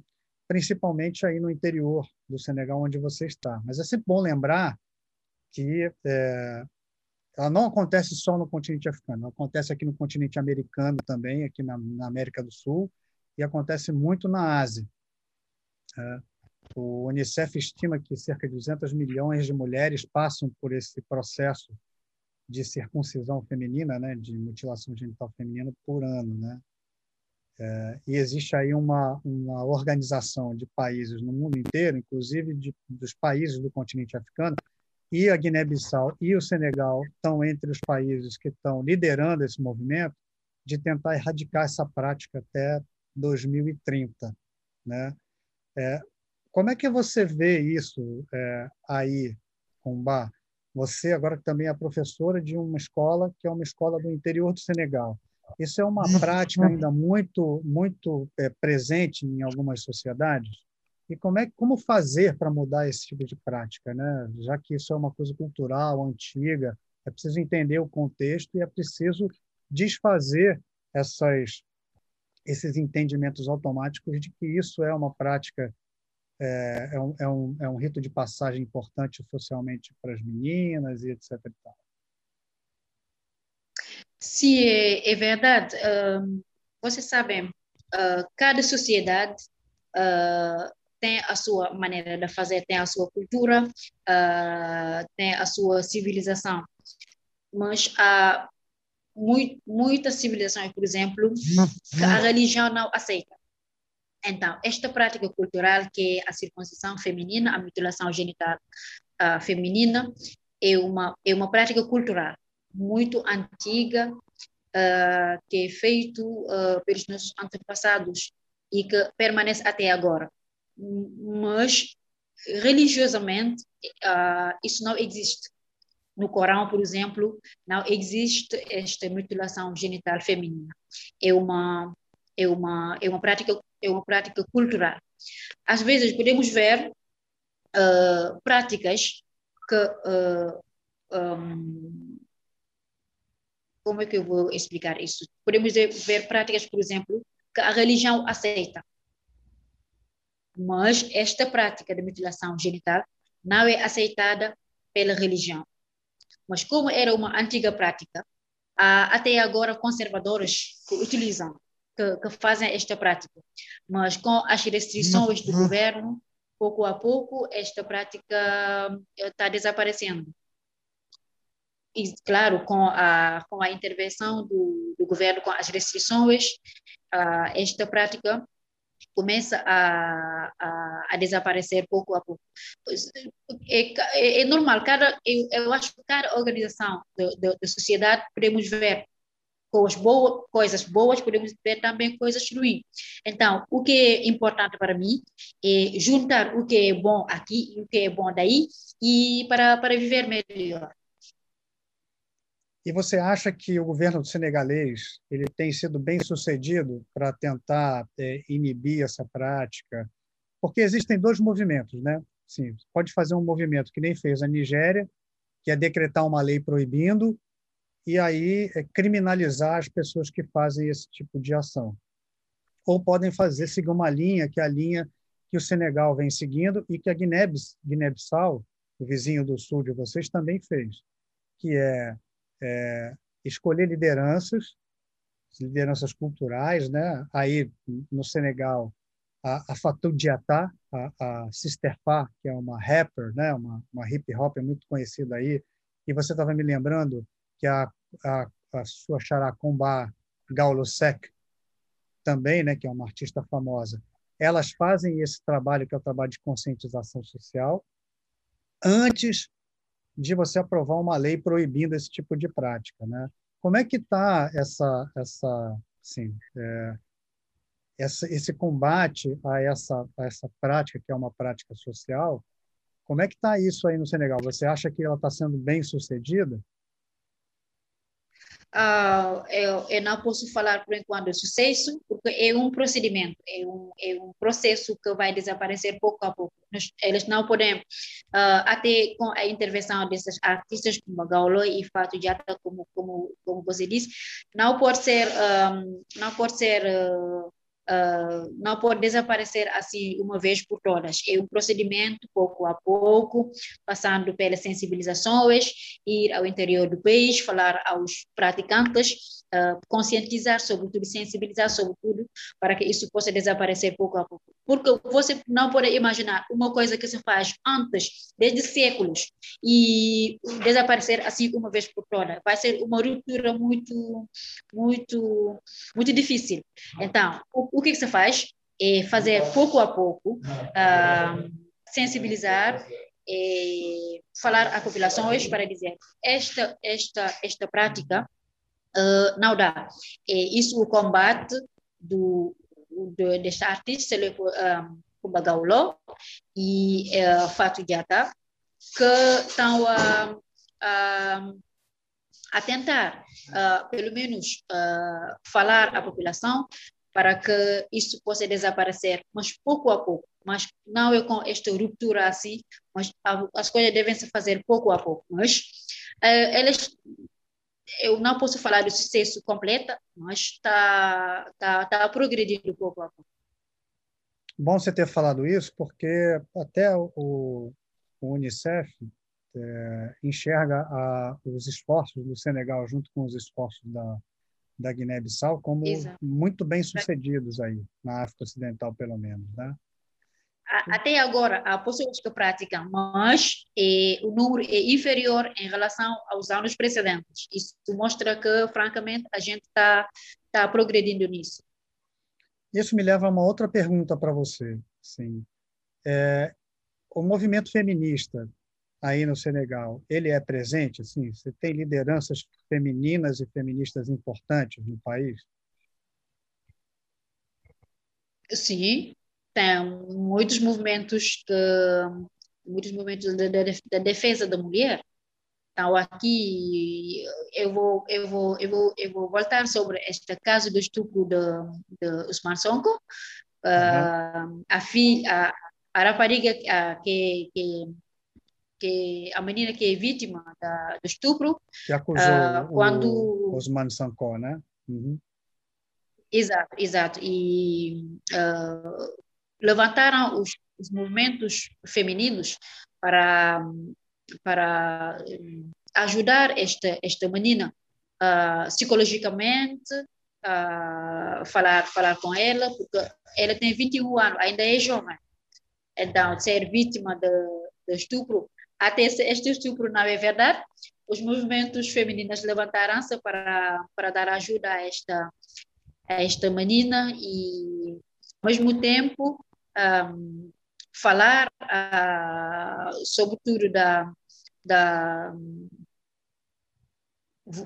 principalmente aí no interior do Senegal, onde você está. Mas é sempre bom lembrar que é, ela não acontece só no continente africano, ela acontece aqui no continente americano também, aqui na, na América do Sul, e acontece muito na Ásia. É, o Unicef estima que cerca de 200 milhões de mulheres passam por esse processo de circuncisão feminina, né, de mutilação genital feminina por ano, né? É, e existe aí uma, uma organização de países no mundo inteiro, inclusive de, dos países do continente africano, e a Guiné-Bissau e o Senegal estão entre os países que estão liderando esse movimento de tentar erradicar essa prática até 2030, né? É, como é que você vê isso é, aí, Kumba? Você agora também é professora de uma escola que é uma escola do interior do Senegal. Isso é uma prática ainda muito muito é, presente em algumas sociedades. E como é como fazer para mudar esse tipo de prática, né? Já que isso é uma coisa cultural antiga, é preciso entender o contexto e é preciso desfazer essas esses entendimentos automáticos de que isso é uma prática é, é, um, é, um, é um rito de passagem importante socialmente para as meninas e etc. Sim, é, é verdade. Uh, vocês sabem, uh, cada sociedade uh, tem a sua maneira de fazer, tem a sua cultura, uh, tem a sua civilização. Mas há muito, muitas civilizações, por exemplo, que a religião não aceita. Então, esta prática cultural, que é a circuncisão feminina, a mutilação genital uh, feminina, é uma, é uma prática cultural muito antiga, uh, que é feito uh, pelos nossos antepassados e que permanece até agora. Mas, religiosamente, isso não existe. No Corão, por exemplo, não existe esta mutilação genital feminina. É uma, é uma, é uma prática é uma prática cultural. Às vezes podemos ver uh, práticas que uh, ah, um, como é que eu vou explicar isso? Podemos ver práticas, por exemplo, que a religião aceita. Mas esta prática de mutilação genital não é aceitada pela religião. Mas como era uma antiga prática, até agora conservadores que utilizam que, que fazem esta prática. Mas com as restrições do governo, pouco a pouco, esta prática está desaparecendo. E, claro, com a, com a intervenção do, do governo, com as restrições, uh, esta prática começa a, a, a, desaparecer pouco a pouco. É, é, é normal, cada, eu, eu, acho que cada organização da sociedade podemos ver coisas boas, coisas boas, podemos ver também coisas ruins. Então, o que é importante para mim é juntar o que é bom aqui e o que é bom daí e para, para viver melhor. E você acha que o governo senegalês ele tem sido bem sucedido para tentar é, inibir essa prática? Porque existem dois movimentos, né? Sim, pode fazer um movimento que nem fez a Nigéria, que é decretar uma lei proibindo, e aí é, criminalizar as pessoas que fazem esse tipo de ação. Ou podem fazer, seguir uma linha, que é a linha que o Senegal vem seguindo e que a Guiné-Bissau, o vizinho do sul de vocês, também fez, que é, é escolher lideranças, lideranças culturais, né? Aí no Senegal a, a Fatou Diatá, a, a Sister Fa, que é uma rapper, né? Uma, uma hip hop muito conhecida aí, e você estava me lembrando que a, a, a sua Xaracomba Gaulosek também, né? Que é uma artista famosa. Elas fazem esse trabalho que é o trabalho de conscientização social antes de você aprovar uma lei proibindo esse tipo de prática, né? Como é que está essa essa assim, é, essa, esse combate a essa a essa prática que é uma prática social? Como é que está isso aí no Senegal? Você acha que ela está sendo bem sucedida? Uh, eu, eu, não posso falar por enquanto de sucesso, porque é um procedimento, é um, é um processo que vai desaparecer pouco a pouco. Eles não podem, uh, até com a intervenção desses artistas como Gaulo e Fato Jata, como, como, como você disse, não pode ser, um, não pode ser uh, Uh, não pode desaparecer assim uma vez por todas. É um procedimento, pouco a pouco, passando pelas sensibilizações, ir ao interior do país, falar aos praticantes, uh, conscientizar sobre tudo, sensibilizar sobre tudo, para que isso possa desaparecer pouco a pouco. Porque você não pode imaginar uma coisa que se faz antes, desde séculos, e desaparecer assim uma vez por todas. Vai ser uma ruptura muito, muito, muito difícil. Então, o, o que, que se faz? É fazer pouco a pouco, uh, sensibilizar, é, falar à população hoje para dizer esta esta esta prática uh, não dá. É, isso o combate do, do deste artista, ele um, Kubagaulo e uh, Fatou Diatta, que estão a, a, a tentar, uh, pelo menos, falar à população para que isso possa desaparecer, mas pouco a pouco. Mas não é com esta ruptura assim, mas as coisas devem se fazer pouco a pouco. Mas elas eu não posso falar do sucesso completo, mas está tá, tá progredindo pouco a pouco. Bom você ter falado isso, porque até o, o Unicef é, enxerga a, os esforços do Senegal junto com os esforços da, da Guiné-Bissau como Exato. muito bem sucedidos aí na África Ocidental pelo menos, né? Até agora há pessoas que praticam, mas é, o número é inferior em relação aos anos precedentes. Isso mostra que, francamente, a gente está tá progredindo nisso. Isso me leva a uma outra pergunta para você. Sim. É, o movimento feminista aí no Senegal, ele é presente? Assim, você tem lideranças femininas e feministas importantes no país? Sim, tem muitos movimentos que muitos movimentos da, da, da, defesa da mulher. Então aqui eu vou eu vou eu vou eu vou voltar sobre este caso do estupro de, de Usman Sonko. Uhum. Uh, a filha a, a rapariga a, que, que que a menina que é vítima da, do estupro que acusou uh, quando o Osman Sonko, né? Uhum. Exato, exato. E uh, levantaram os, os movimentos femininos para, para eh, ajudar esta, esta menina uh, psicologicamente, uh, falar, falar com ela, porque ela tem 21 anos, ainda é jovem. Então, ser vítima de, de estupro, até este estupro não é verdade, os movimentos femininos levantaram-se para, para dar ajuda a esta, a esta menina e, ao mesmo tempo, um, falar uh, sobretudo da, da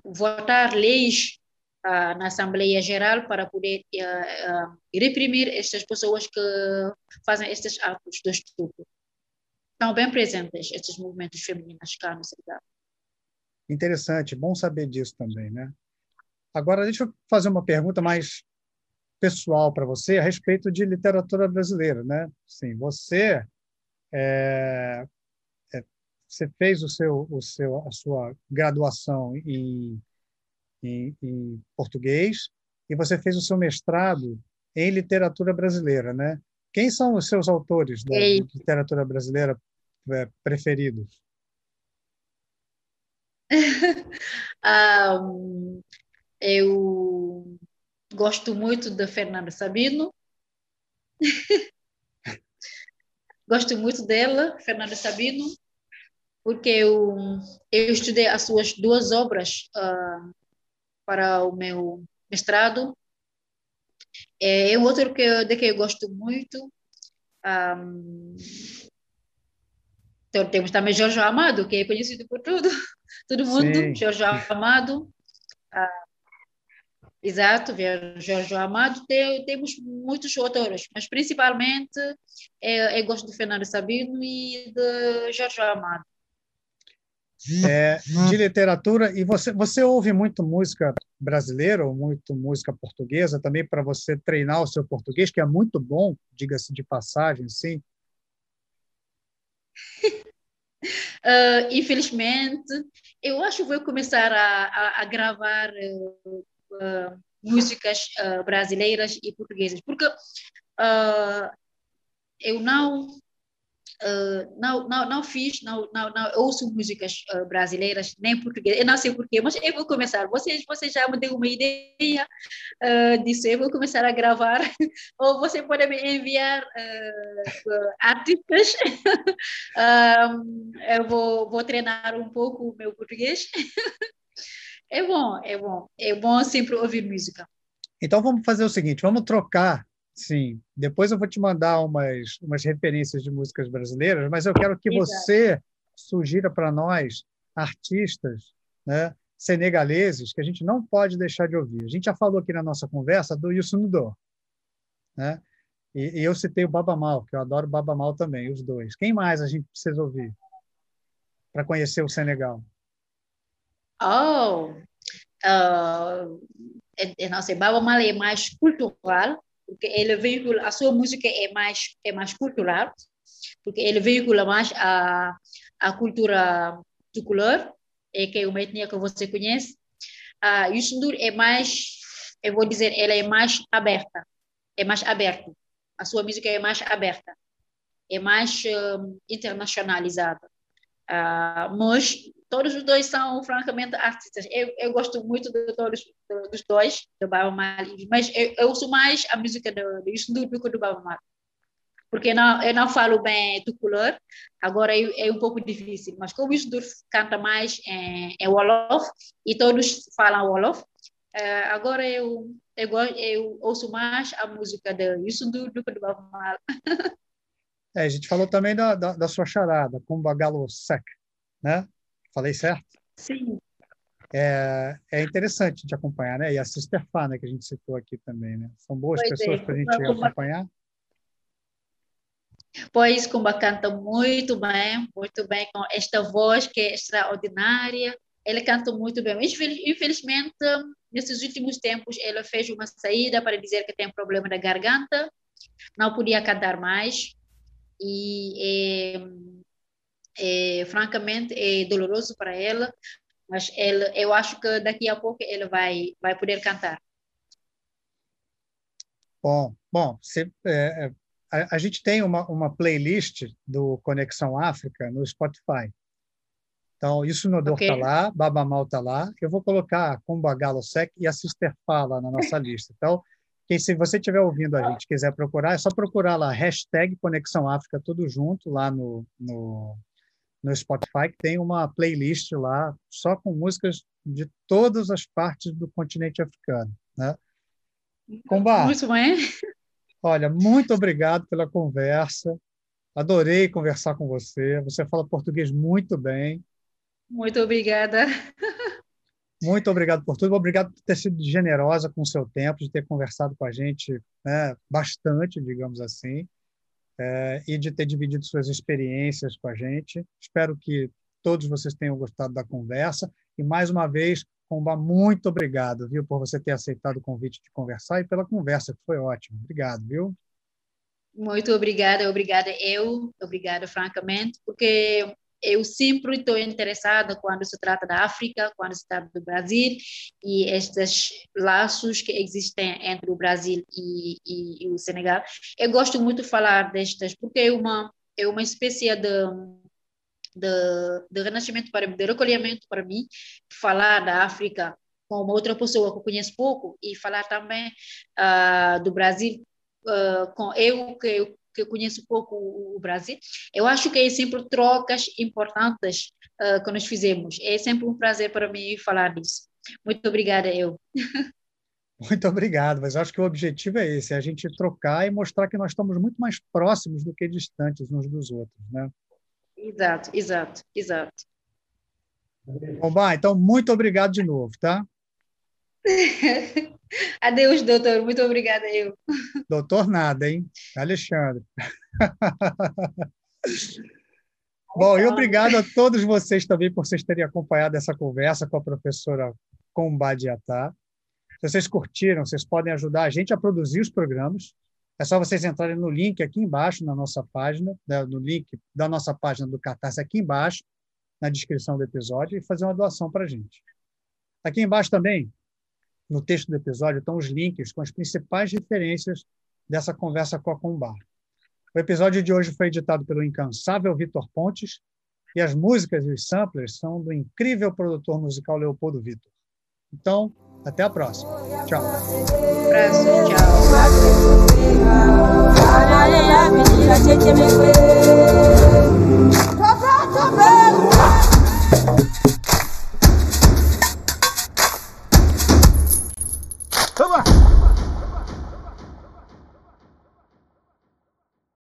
votar leis uh, na Assembleia Geral para poder uh, reprimir estas pessoas que fazem estes atos de estupro. Estão bem presentes estes movimentos femininos cá no Senegal. Interessante, bom saber disso também, né? Agora, deixa eu fazer uma pergunta mais pessoal para você a respeito de literatura brasileira, né? Sim, você é, é, você fez o seu, o seu, a sua graduação em em, em português e você fez o seu mestrado em literatura brasileira, né? Quem são os seus autores da Ei. literatura brasileira é, preferidos? *laughs* Um, eu gosto muito de Fernanda Sabino. *laughs* gosto muito dela, Fernanda Sabino, porque eu, eu estudei as suas duas obras uh, para o meu mestrado. É um outro que, de que eu gosto muito. Um, então, temos também Jorge Amado, que é conhecido por tudo, *laughs* todo mundo. Sim. Jorge Amado. Ah, exato, Jorge Amado. Tem, temos muitos autores, mas principalmente é, eu gosto de Fernando Sabino e de Jorge Amado. É, de literatura, e você, você ouve muito música brasileira ou muito música portuguesa também para você treinar o seu português, que é muito bom, diga-se de passagem, sim. Uh, *laughs* infelizmente, eu acho que vou começar a, a, a gravar uh, uh, músicas brasileiras e portuguesas, porque eu não Uh, não, não, não fiz, não, não, não ouço músicas uh, brasileiras, nem português, eu não sei porquê, mas eu vou começar. Vocês, você já me deu uma ideia uh, disso, eu vou começar a gravar, *laughs* ou você pode me enviar artistas, *laughs* eu vou, vou treinar um pouco o meu português. *laughs* é bom, é bom, é bom sempre ouvir música. Então vamos fazer o seguinte, vamos trocar Sim. Depois eu vou te mandar umas, umas referências de músicas brasileiras, mas eu quero que Exato. você sugira para nós artistas né, senegaleses que a gente não pode deixar de ouvir. A gente já falou aqui na nossa conversa do Yusunudo, né? E, e, eu citei o Baba Mal, que eu adoro Baba Mal também, os dois. Quem mais a gente precisa ouvir para conhecer o Senegal? Oh, uh, não sei, Baba é mais cultural, porque ele veicula, a sua música é mais, é mais cultural, porque ele veicula mais a, a cultura tricolor, é que é uma etnia que você conhece. A uh, Yusundur é mais, eu vou dizer, ela é mais aberta, é mais aberta. A sua música é mais aberta, é mais um, internacionalizada. Uh, mas todos os dois são francamente artistas. Eu, eu gosto muito de todos dos dois, do Baba Mali, mas eu, eu ouço mais a música do, do que do Baba Mali. Porque não, eu não falo bem do color, agora é, é um pouco difícil, mas como o canta mais em, em Wolof, e todos falam Wolof, uh, agora eu, eu, eu ouço mais a música do que do Baba Mali. *laughs* É, a gente falou também da, da, da sua charada, Kumbagalo Sec, né? Falei certo? Sim. É, é interessante de acompanhar, né? E a Sister Fá, né, que a gente citou aqui também, né? São boas pois pessoas é. para a gente Kumba... acompanhar. Pois Kumba canta muito bem, muito bem, com esta voz que é extraordinária. Ele canta muito bem. Infelizmente, nesses últimos tempos, ele fez uma saída para dizer que tem problema da garganta, não podia cantar mais. E é, é, francamente é doloroso para ela, mas ela, eu acho que daqui a pouco ela vai vai poder cantar. Bom, bom, você, é, é, a, a, gente tem uma, uma playlist do Conexão África no Spotify. Então, isso no Dor está okay. lá, Babamal está lá. Eu vou colocar Kumba Galo Sec e a Sister Fala na nossa lista. Então, se você estiver ouvindo a gente quiser procurar, é só procurar lá, hashtag Conexão África, tudo junto, lá no, no, no Spotify, que tem uma playlist lá só com músicas de todas as partes do continente africano. Né? Combar, muito bem. Olha, muito obrigado pela conversa. Adorei conversar com você. Você fala português muito bem. Muito obrigada. Muito obrigado por tudo. Obrigado por ter sido generosa com o seu tempo, de ter conversado com a gente né, bastante, digamos assim é, e de ter dividido suas experiências com a gente. Espero que todos vocês tenham gostado da conversa. E, mais uma vez, Comba, muito obrigado, viu, por você ter aceitado o convite de conversar e pela conversa, que foi ótima. Obrigado, viu? Muito obrigada, obrigada eu, obrigada francamente, porque eu sempre estou interessada quando se trata da África, quando se trata do Brasil e estes laços que existem entre o Brasil e, e, e o Senegal. Eu gosto muito de falar destas porque é uma é uma espécie de de, de renascimento para de recolhimento para mim falar da África com uma outra pessoa que eu conheço pouco e falar também uh, do Brasil uh, com eu que eu que conheço pouco o Brasil. Eu acho que é sempre trocas importantes uh, que nós fizemos. É sempre um prazer para mim falar disso. Muito obrigada, eu. *laughs* Muito obrigado, mas acho que o objetivo é esse, é a gente trocar e mostrar que nós estamos muito mais próximos do que distantes uns dos outros, né? Exato, exato, exato. Bom, então muito obrigado de novo, tá? *laughs* Adeus, doutor. Muito obrigada, eu. Doutor, nada, hein? Alexandre. *laughs* Bom, e obrigado a todos vocês também por vocês terem acompanhado essa conversa com a professora Combadiatá. Se vocês curtiram, vocês podem ajudar a gente a produzir os programas. É só vocês entrarem no link aqui embaixo na nossa página, né, no link da nossa página do Catarse aqui embaixo, na descrição do episódio, e fazer uma doação para a gente. Aqui embaixo também no texto do episódio estão os links com as principais referências dessa conversa com a Combar. O episódio de hoje foi editado pelo incansável Vitor Pontes e as músicas e os samplers são do incrível produtor musical Leopoldo Vitor. Então, até a próxima. Tchau. Abraço, tchau.